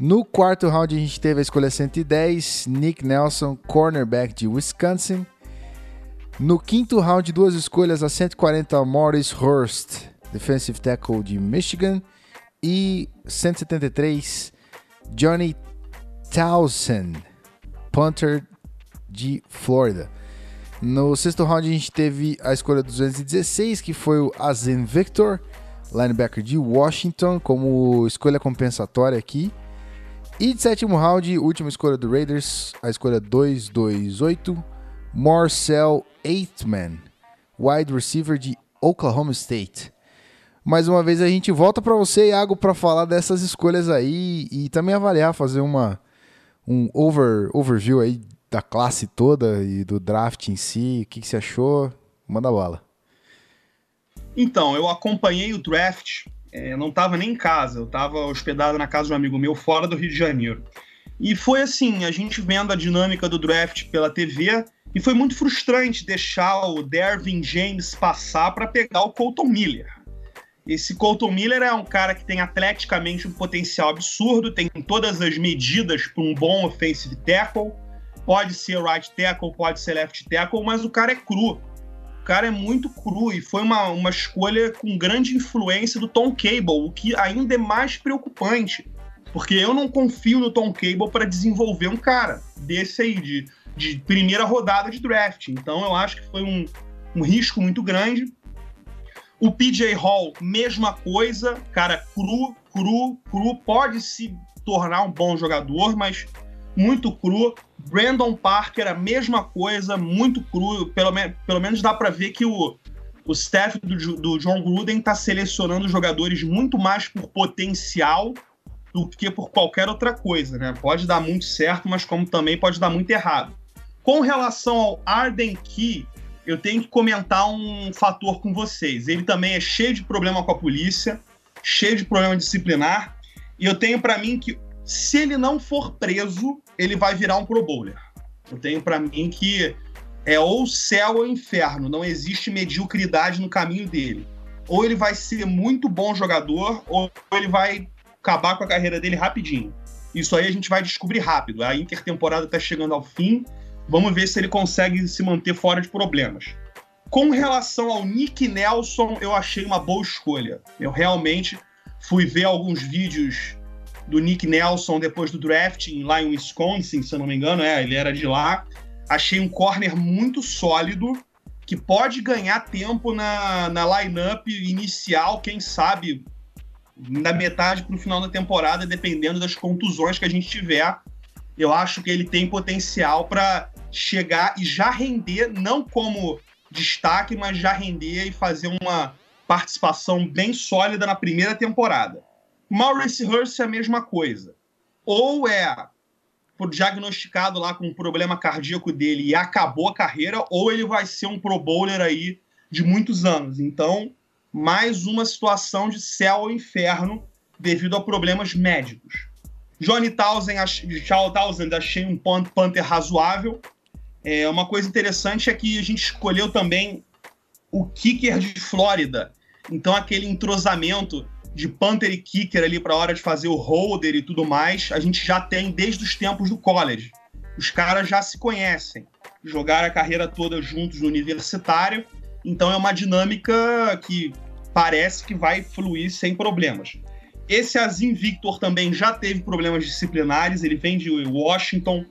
No quarto round a gente teve a escolha 110, Nick Nelson, cornerback de Wisconsin. No quinto round, duas escolhas, a 140, Morris Hurst, defensive tackle de Michigan. E 173, Johnny Towson, punter de Florida. No sexto round a gente teve a escolha 216, que foi o Azen Victor, linebacker de Washington, como escolha compensatória aqui. E de sétimo round, última escolha do Raiders, a escolha 228, Marcel Aitman, wide receiver de Oklahoma State. Mais uma vez a gente volta para você, Iago, para falar dessas escolhas aí e também avaliar, fazer uma um over, overview aí da classe toda e do draft em si. O que, que você achou? Manda bala. Então, eu acompanhei o draft, é, não estava nem em casa, eu estava hospedado na casa de um amigo meu fora do Rio de Janeiro. E foi assim, a gente vendo a dinâmica do draft pela TV, e foi muito frustrante deixar o Dervin James passar para pegar o Colton Miller. Esse Colton Miller é um cara que tem atleticamente um potencial absurdo, tem todas as medidas para um bom offensive tackle, pode ser right tackle, pode ser left tackle, mas o cara é cru. Cara é muito cru e foi uma, uma escolha com grande influência do Tom Cable, o que ainda é mais preocupante. Porque eu não confio no Tom Cable para desenvolver um cara desse aí, de, de primeira rodada de draft. Então eu acho que foi um, um risco muito grande. O PJ Hall, mesma coisa, cara cru, cru, cru, pode se tornar um bom jogador, mas muito cru. Brandon Parker, a mesma coisa, muito cru. Pelo, me pelo menos dá para ver que o, o staff do, do John Gruden está selecionando jogadores muito mais por potencial do que por qualquer outra coisa, né? Pode dar muito certo, mas como também pode dar muito errado. Com relação ao Arden Key, eu tenho que comentar um fator com vocês. Ele também é cheio de problema com a polícia, cheio de problema disciplinar, e eu tenho para mim que se ele não for preso, ele vai virar um pro bowler. Eu tenho para mim que é ou céu ou inferno, não existe mediocridade no caminho dele. Ou ele vai ser muito bom jogador, ou ele vai acabar com a carreira dele rapidinho. Isso aí a gente vai descobrir rápido. A intertemporada está chegando ao fim. Vamos ver se ele consegue se manter fora de problemas. Com relação ao Nick Nelson, eu achei uma boa escolha. Eu realmente fui ver alguns vídeos do Nick Nelson depois do draft lá em Wisconsin, se eu não me engano, é, ele era de lá. Achei um corner muito sólido que pode ganhar tempo na, na lineup inicial, quem sabe da metade para o final da temporada, dependendo das contusões que a gente tiver. Eu acho que ele tem potencial para chegar e já render, não como destaque, mas já render e fazer uma participação bem sólida na primeira temporada. Maurice Hurst é a mesma coisa. Ou é por diagnosticado lá com um problema cardíaco dele e acabou a carreira, ou ele vai ser um pro bowler aí de muitos anos. Então, mais uma situação de céu ou inferno devido a problemas médicos. Johnny Townsend, Charles Townsend achei um pan- punter razoável. É, uma coisa interessante é que a gente escolheu também o kicker de Flórida. Então aquele entrosamento de punter e kicker ali para a hora de fazer o holder e tudo mais, a gente já tem desde os tempos do college. Os caras já se conhecem, jogaram a carreira toda juntos no universitário, então é uma dinâmica que parece que vai fluir sem problemas. Esse Azim Victor também já teve problemas disciplinares, ele vem de Washington,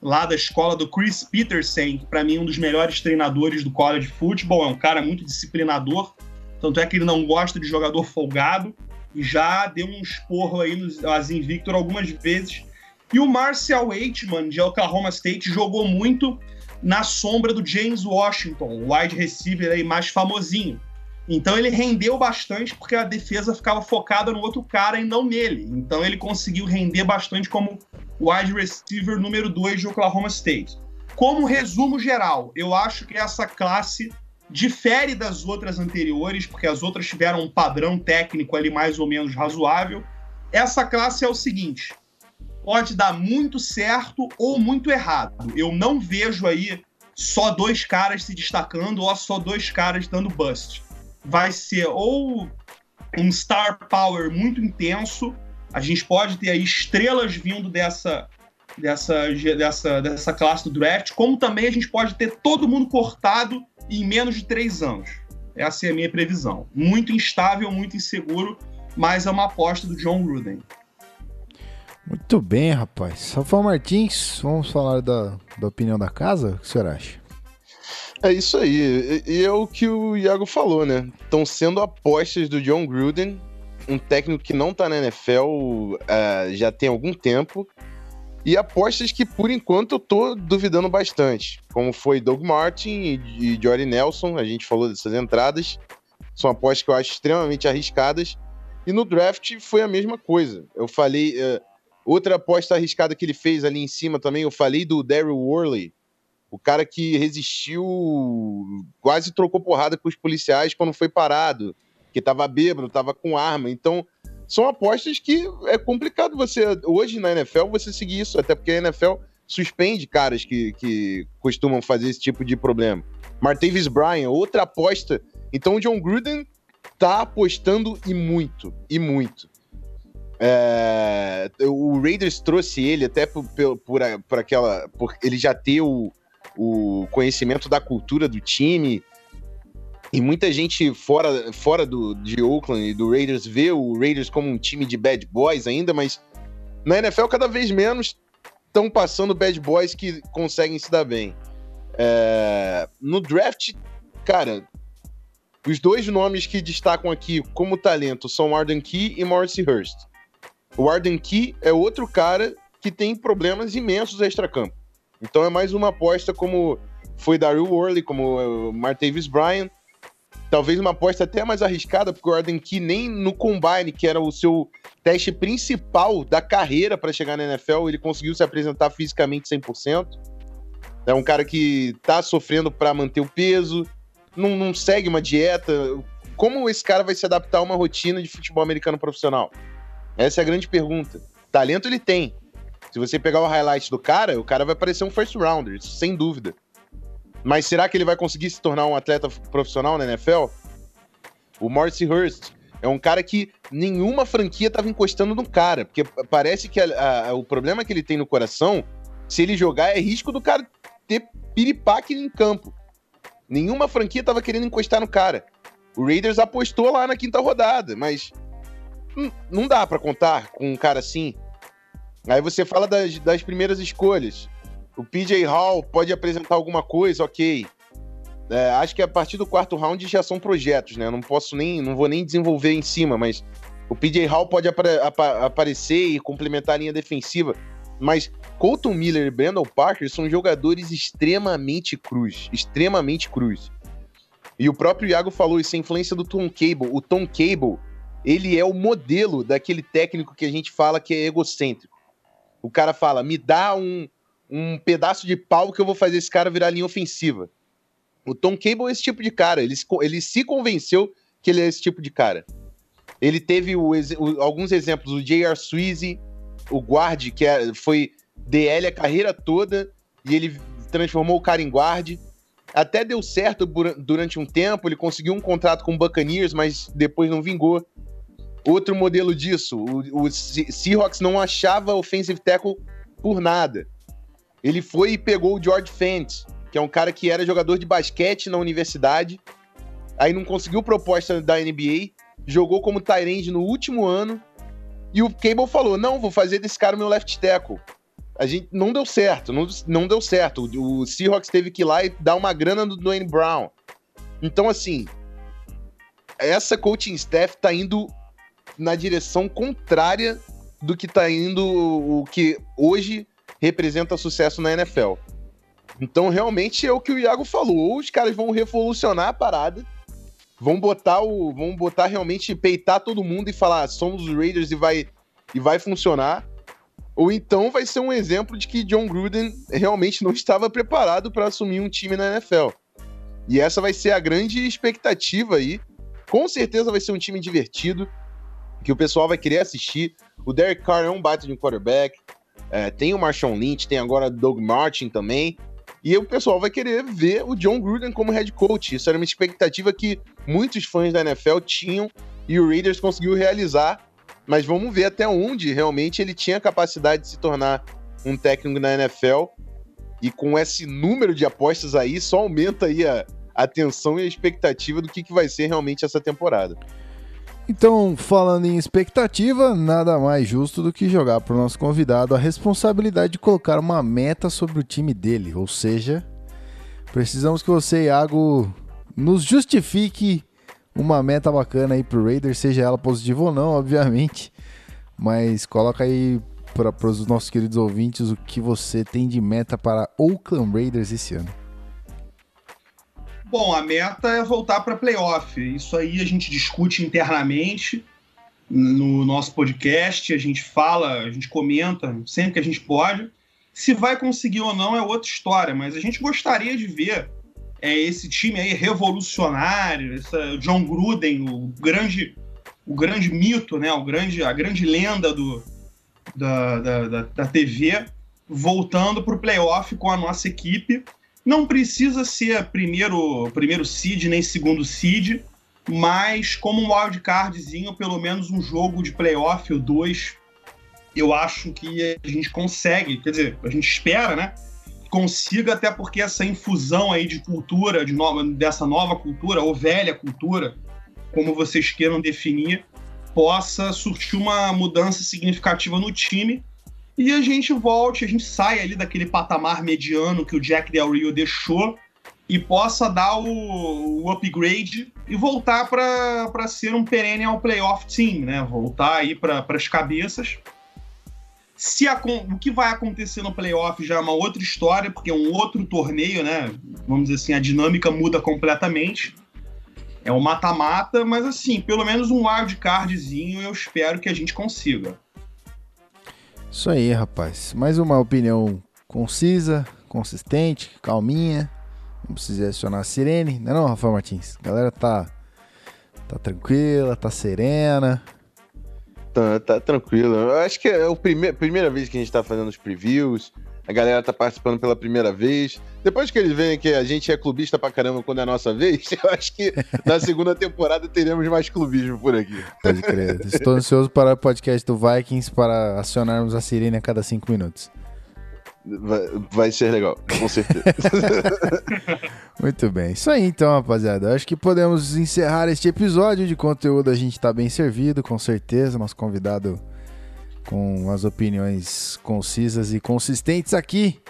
lá da escola do Chris Peterson, que para mim é um dos melhores treinadores do college football, é um cara muito disciplinador, tanto é que ele não gosta de jogador folgado, já deu um esporro aí no Azim Victor algumas vezes. E o Marcial Waitman, de Oklahoma State, jogou muito na sombra do James Washington, o wide receiver aí mais famosinho. Então ele rendeu bastante porque a defesa ficava focada no outro cara e não nele. Então ele conseguiu render bastante como wide receiver número 2 de Oklahoma State. Como resumo geral, eu acho que essa classe difere das outras anteriores, porque as outras tiveram um padrão técnico ali mais ou menos razoável. Essa classe é o seguinte: pode dar muito certo ou muito errado. Eu não vejo aí só dois caras se destacando ou só dois caras dando bust. Vai ser ou um star power muito intenso, a gente pode ter aí estrelas vindo dessa, dessa, dessa, dessa classe do draft, como também a gente pode ter todo mundo cortado em menos de três anos. Essa é a minha previsão. Muito instável, muito inseguro, mas é uma aposta do John Gruden. Muito bem, rapaz. Rafael Martins, vamos falar da, da opinião da casa? O que o senhor acha? É isso aí. E é o que o Iago falou, né? Estão sendo apostas do John Gruden, um técnico que não tá na NFL uh, é, já tem algum tempo. E apostas que, por enquanto, eu tô duvidando bastante. Como foi Doug Martin e, e Jory Nelson, a gente falou dessas entradas. São apostas que eu acho extremamente arriscadas. E no draft foi a mesma coisa. Eu falei. Uh, Outra aposta arriscada que ele fez ali em cima também, eu falei do Daryl Worley, o cara que resistiu, quase trocou porrada com os policiais quando foi parado, que tava bêbado, tava com arma. Então, são apostas que é complicado você, hoje na NFL, você seguir isso, até porque a NFL suspende caras que, que costumam fazer esse tipo de problema. Martavis Bryan, outra aposta. Então, o John Gruden tá apostando e muito, e muito. É, o Raiders trouxe ele até por, por, por, aquela. por ele já ter o, o conhecimento da cultura do time. E muita gente fora, fora do, de Oakland e do Raiders vê o Raiders como um time de bad boys ainda, mas na NFL cada vez menos estão passando bad boys que conseguem se dar bem. É, no draft, cara, os dois nomes que destacam aqui como talento são Arden Key e Morrissey Hurst. O Arden Key é outro cara que tem problemas imensos extra-campo. Então é mais uma aposta como foi Daryl Worley, como uh, Martavis Bryant. Talvez uma aposta até mais arriscada, porque o Arden Key nem no Combine, que era o seu teste principal da carreira para chegar na NFL, ele conseguiu se apresentar fisicamente 100%. É um cara que tá sofrendo para manter o peso, não, não segue uma dieta. Como esse cara vai se adaptar a uma rotina de futebol americano profissional? Essa é a grande pergunta. Talento ele tem. Se você pegar o highlight do cara, o cara vai parecer um first rounder, sem dúvida. Mas será que ele vai conseguir se tornar um atleta profissional na NFL? O Morrissey Hurst é um cara que nenhuma franquia estava encostando no cara, porque parece que a, a, o problema que ele tem no coração, se ele jogar, é risco do cara ter piripaque em campo. Nenhuma franquia estava querendo encostar no cara. O Raiders apostou lá na quinta rodada, mas não dá para contar com um cara assim. Aí você fala das, das primeiras escolhas. O PJ Hall pode apresentar alguma coisa, ok. É, acho que a partir do quarto round já são projetos, né? Não posso nem, não vou nem desenvolver em cima, mas o PJ Hall pode aparecer e complementar a linha defensiva. Mas Colton Miller e Brandon Parker são jogadores extremamente cruz, extremamente cruz. E o próprio Iago falou isso, a influência do Tom Cable. O Tom Cable ele é o modelo daquele técnico que a gente fala que é egocêntrico. O cara fala, me dá um, um pedaço de pau que eu vou fazer esse cara virar linha ofensiva. O Tom Cable é esse tipo de cara. Ele, ele se convenceu que ele é esse tipo de cara. Ele teve o, o, alguns exemplos, o J.R. Sweezy, o guard, que é, foi DL a carreira toda, e ele transformou o cara em guard. Até deu certo durante um tempo, ele conseguiu um contrato com o Buccaneers, mas depois não vingou. Outro modelo disso, o, o Seahawks não achava offensive tackle por nada. Ele foi e pegou o George Fent, que é um cara que era jogador de basquete na universidade, aí não conseguiu proposta da NBA, jogou como Tyrande no último ano. E o Cable falou: não, vou fazer desse cara o meu left tackle. A gente não deu certo, não, não deu certo. O, Seahawks teve que ir lá e dar uma grana no Dwayne Brown. Então, assim, essa coaching staff tá indo na direção contrária do que tá indo o que hoje representa sucesso na NFL. Então, realmente é o que o Iago falou. Ou os caras vão revolucionar a parada, vão botar o. vão botar realmente peitar todo mundo e falar, somos os Raiders e vai, e vai funcionar. Ou então vai ser um exemplo de que John Gruden realmente não estava preparado para assumir um time na NFL. E essa vai ser a grande expectativa aí. Com certeza vai ser um time divertido, que o pessoal vai querer assistir. O Derek Carr é um baita de um quarterback. É, tem o Marshawn Lynch, tem agora Doug Martin também. E o pessoal vai querer ver o John Gruden como head coach. Isso era uma expectativa que muitos fãs da NFL tinham e o Raiders conseguiu realizar. Mas vamos ver até onde realmente ele tinha capacidade de se tornar um técnico na NFL. E com esse número de apostas aí, só aumenta aí a, a tensão e a expectativa do que, que vai ser realmente essa temporada. Então, falando em expectativa, nada mais justo do que jogar para o nosso convidado a responsabilidade de colocar uma meta sobre o time dele. Ou seja, precisamos que você, Iago, nos justifique uma meta bacana aí pro Raiders, seja ela positiva ou não, obviamente. Mas coloca aí para os nossos queridos ouvintes o que você tem de meta para Oakland Raiders esse ano. Bom, a meta é voltar para playoff. Isso aí a gente discute internamente no nosso podcast, a gente fala, a gente comenta sempre que a gente pode. Se vai conseguir ou não é outra história, mas a gente gostaria de ver é, esse time aí revolucionário, essa John Gruden, o grande, o grande mito, né, o grande, a grande lenda do, da, da, da, da TV, voltando para o playoff com a nossa equipe não precisa ser primeiro, primeiro seed nem segundo seed, mas como um wildcardzinho, pelo menos um jogo de playoff ou dois, eu acho que a gente consegue, quer dizer, a gente espera, né? Consiga, até porque essa infusão aí de cultura, de nova, dessa nova cultura, ou velha cultura, como vocês queiram definir, possa surtir uma mudança significativa no time e a gente volte, a gente sai ali daquele patamar mediano que o Jack Del Rio deixou e possa dar o, o upgrade e voltar para ser um perennial playoff team, né? Voltar aí para as cabeças. Se a, o que vai acontecer no playoff já é uma outra história, porque é um outro torneio, né? Vamos dizer assim, a dinâmica muda completamente. É um mata-mata, mas assim, pelo menos um wild cardzinho eu espero que a gente consiga. Isso aí, rapaz. Mais uma opinião concisa, consistente, calminha. Não precisa acionar a sirene, não é não, Rafael Martins? A galera tá, tá tranquila, tá serena. Tá, tá tranquilo. Eu acho que é a primeira vez que a gente tá fazendo os previews a galera tá participando pela primeira vez. Depois que eles veem que a gente é clubista pra caramba quando é a nossa vez, eu acho que na segunda temporada teremos mais clubismo por aqui. Pode crer. Estou ansioso para o podcast do Vikings para acionarmos a sirene a cada cinco minutos. Vai, vai ser legal, com certeza. Muito bem. Isso aí então, rapaziada. Acho que podemos encerrar este episódio de conteúdo. A gente tá bem servido, com certeza. Nosso convidado com as opiniões concisas e consistentes aqui.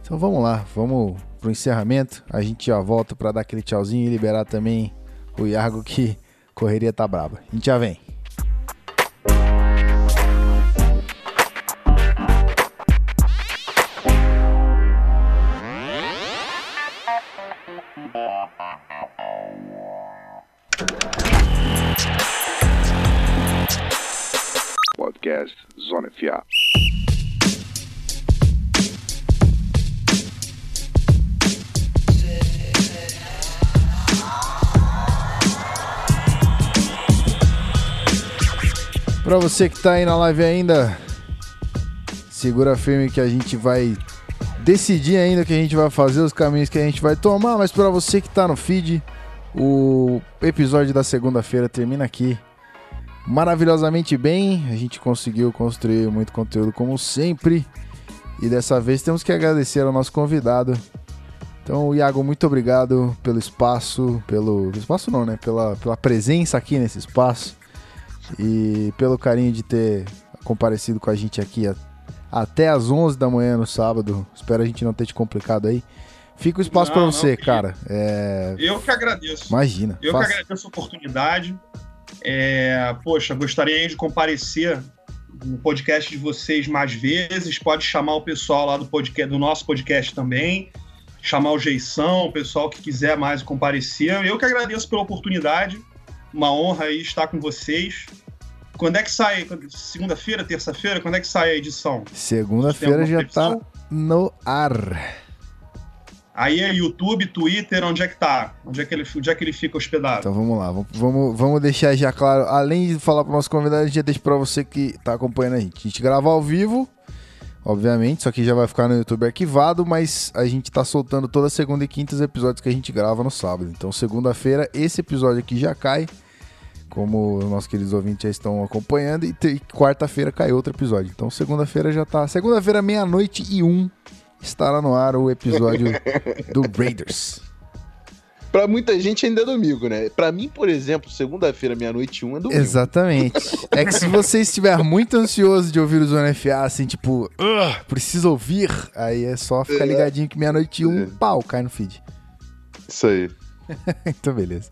Então vamos lá, vamos pro encerramento. A gente já volta para dar aquele tchauzinho e liberar também o Iago que correria tá braba. A gente já vem. Podcast Zona FA. Para você que tá aí na live ainda, segura firme que a gente vai decidir ainda o que a gente vai fazer, os caminhos que a gente vai tomar, mas para você que tá no feed, o episódio da segunda-feira termina aqui maravilhosamente bem. A gente conseguiu construir muito conteúdo como sempre. E dessa vez temos que agradecer ao nosso convidado Então, Iago, muito obrigado pelo espaço, pelo espaço não, né? Pela, pela presença aqui nesse espaço e pelo carinho de ter comparecido com a gente aqui a- até às 11 da manhã no sábado. Espero a gente não ter te complicado aí. Fica o espaço Não, não, você, que cara. É, Eu que agradeço. imagina. Eu que agradeço a oportunidade. É, poxa, gostaria de comparecer no podcast de vocês mais vezes. Pode chamar o pessoal lá do podcast, do nosso podcast também. Chamar o Geição, o pessoal que quiser mais comparecer. Eu que agradeço pela oportunidade. Uma honra aí estar com vocês. Quando é que sai? Segunda-feira, terça-feira? Quando é que sai a edição? Segunda-feira já tá previsão? no ar. Aí é YouTube, Twitter, onde é que tá? Onde é que ele, onde é que ele fica hospedado? Então vamos lá, vamos- vamos, deixar já claro. Além de falar para nosso convidado, a gente já deixa para você que tá acompanhando a gente. A gente grava ao vivo, obviamente, isso aqui já vai ficar no YouTube arquivado, mas a gente tá soltando toda segunda e quinta os episódios que a gente grava no sábado. Então, segunda-feira, esse episódio aqui já cai, como os nossos queridos ouvintes já estão acompanhando, e, e quarta-feira cai outro episódio. Então, segunda-feira já tá. Segunda-feira, meia-noite e um, estará no ar o episódio do Raiders. Pra muita gente ainda é domingo, né? Pra mim, por exemplo, segunda-feira, meia-noite um é domingo. Exatamente. É que se você estiver muito ansioso de ouvir o Zona FA, assim, tipo, "Ugh, preciso ouvir, aí é só ficar ligadinho que meia-noite um, pau, cai no feed. Isso aí. então, beleza.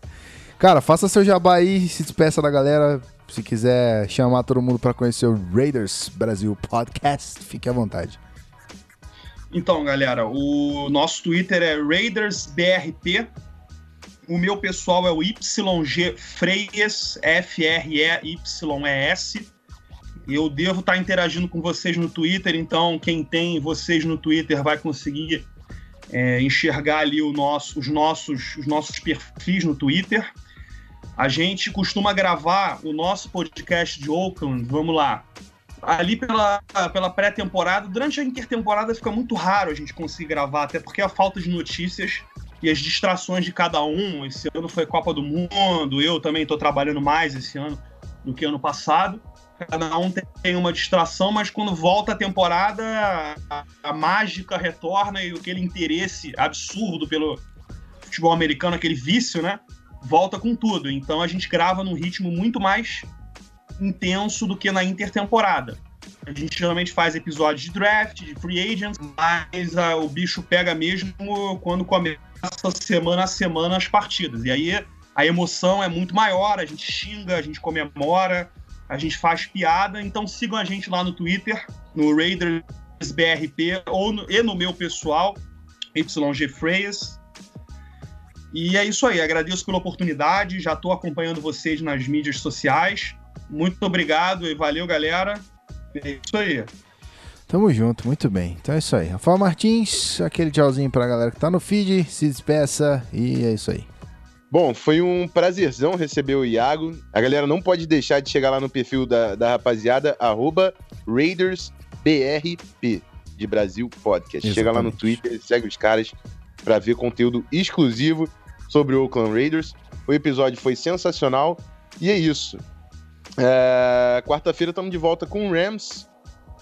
Cara, faça seu jabá aí, se despeça da galera. Se quiser chamar todo mundo pra conhecer o Raiders Brasil Podcast, fique à vontade. Então, galera, o nosso Twitter é RaidersBRP. O meu pessoal é o YG Freias, F-R-E-Y-E-S. Eu devo estar interagindo com vocês no Twitter, então quem tem vocês no Twitter vai conseguir é, enxergar ali nosso- os, nossos, os nossos perfis no Twitter. A gente costuma gravar o nosso podcast de Oakland, vamos lá, ali pela, pela pré-temporada, durante a intertemporada fica muito raro a gente conseguir gravar, até porque a falta de notícias e as distrações de cada um. Esse ano foi Copa do Mundo, eu também estou trabalhando mais esse ano do que ano passado. Cada um tem uma distração, mas quando volta a temporada, a, a mágica retorna e aquele interesse absurdo pelo futebol americano, aquele vício, né? Volta com tudo. Então a gente grava num ritmo muito mais intenso do que na intertemporada. A gente geralmente faz episódios de draft, de free agents, mas ah, o bicho pega mesmo quando começa semana a semana as partidas. E aí a emoção é muito maior, a gente xinga, a gente comemora, a gente faz piada. Então sigam a gente lá no Twitter, no RaidersBRP ou no, e no meu pessoal, YG. E é isso aí, agradeço pela oportunidade, já estou acompanhando vocês nas mídias sociais. Muito obrigado e valeu, galera. É isso aí. Tamo junto, muito bem. Então é isso aí. Rafael Martins, aquele tchauzinho pra galera que tá no feed, se despeça e é isso aí. Bom, foi um prazerzão receber o Iago. A galera não pode deixar de chegar lá no perfil da, da rapaziada, arroba RaidersBRP, de Brasil Podcast. Chega lá no Exatamente. Twitter, segue os caras pra ver conteúdo exclusivo sobre o Oakland Raiders. O episódio foi sensacional e é isso. É, Quarta-feira estamos de volta com o Rams.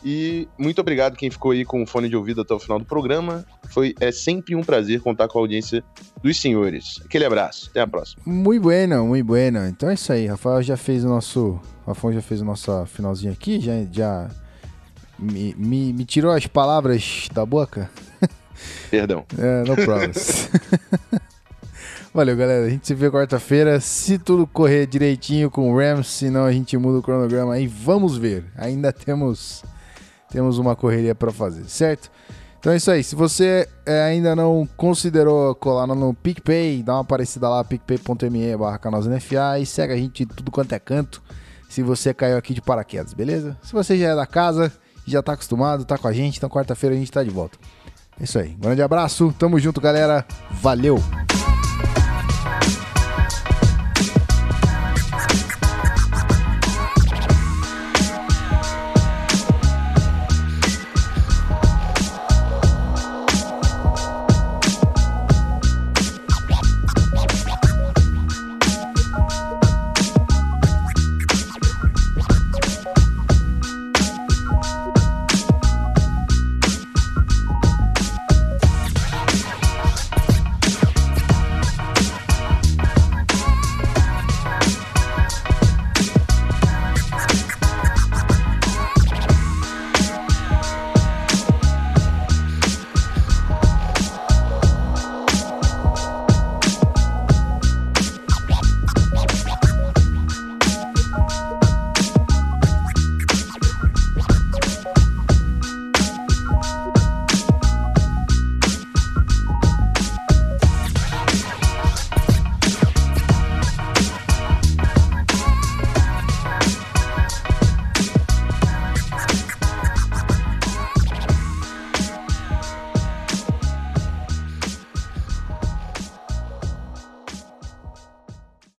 E muito obrigado quem ficou aí com o fone de ouvido até o final do programa. Foi é sempre um prazer contar com a audiência dos senhores. Aquele abraço. Até a próxima. Muito bueno, muito bueno. Então é isso aí. Rafael já fez o nosso. Rafael já fez o nosso finalzinho aqui, já, já me, me, me tirou as palavras da boca. Perdão. É, no problems. Valeu, galera. A gente se vê quarta-feira. Se tudo correr direitinho com o Rams, senão a gente muda o cronograma aí. Vamos ver. Ainda temos temos uma correria para fazer, certo? Então é isso aí. Se você é, ainda não considerou colar no PicPay, dá uma aparecida lá, picpay.me barra e segue a gente tudo quanto é canto. Se você caiu aqui de paraquedas, beleza? Se você já é da casa, já tá acostumado, tá com a gente, então quarta-feira a gente tá de volta. É isso aí. Grande abraço, tamo junto, galera. Valeu!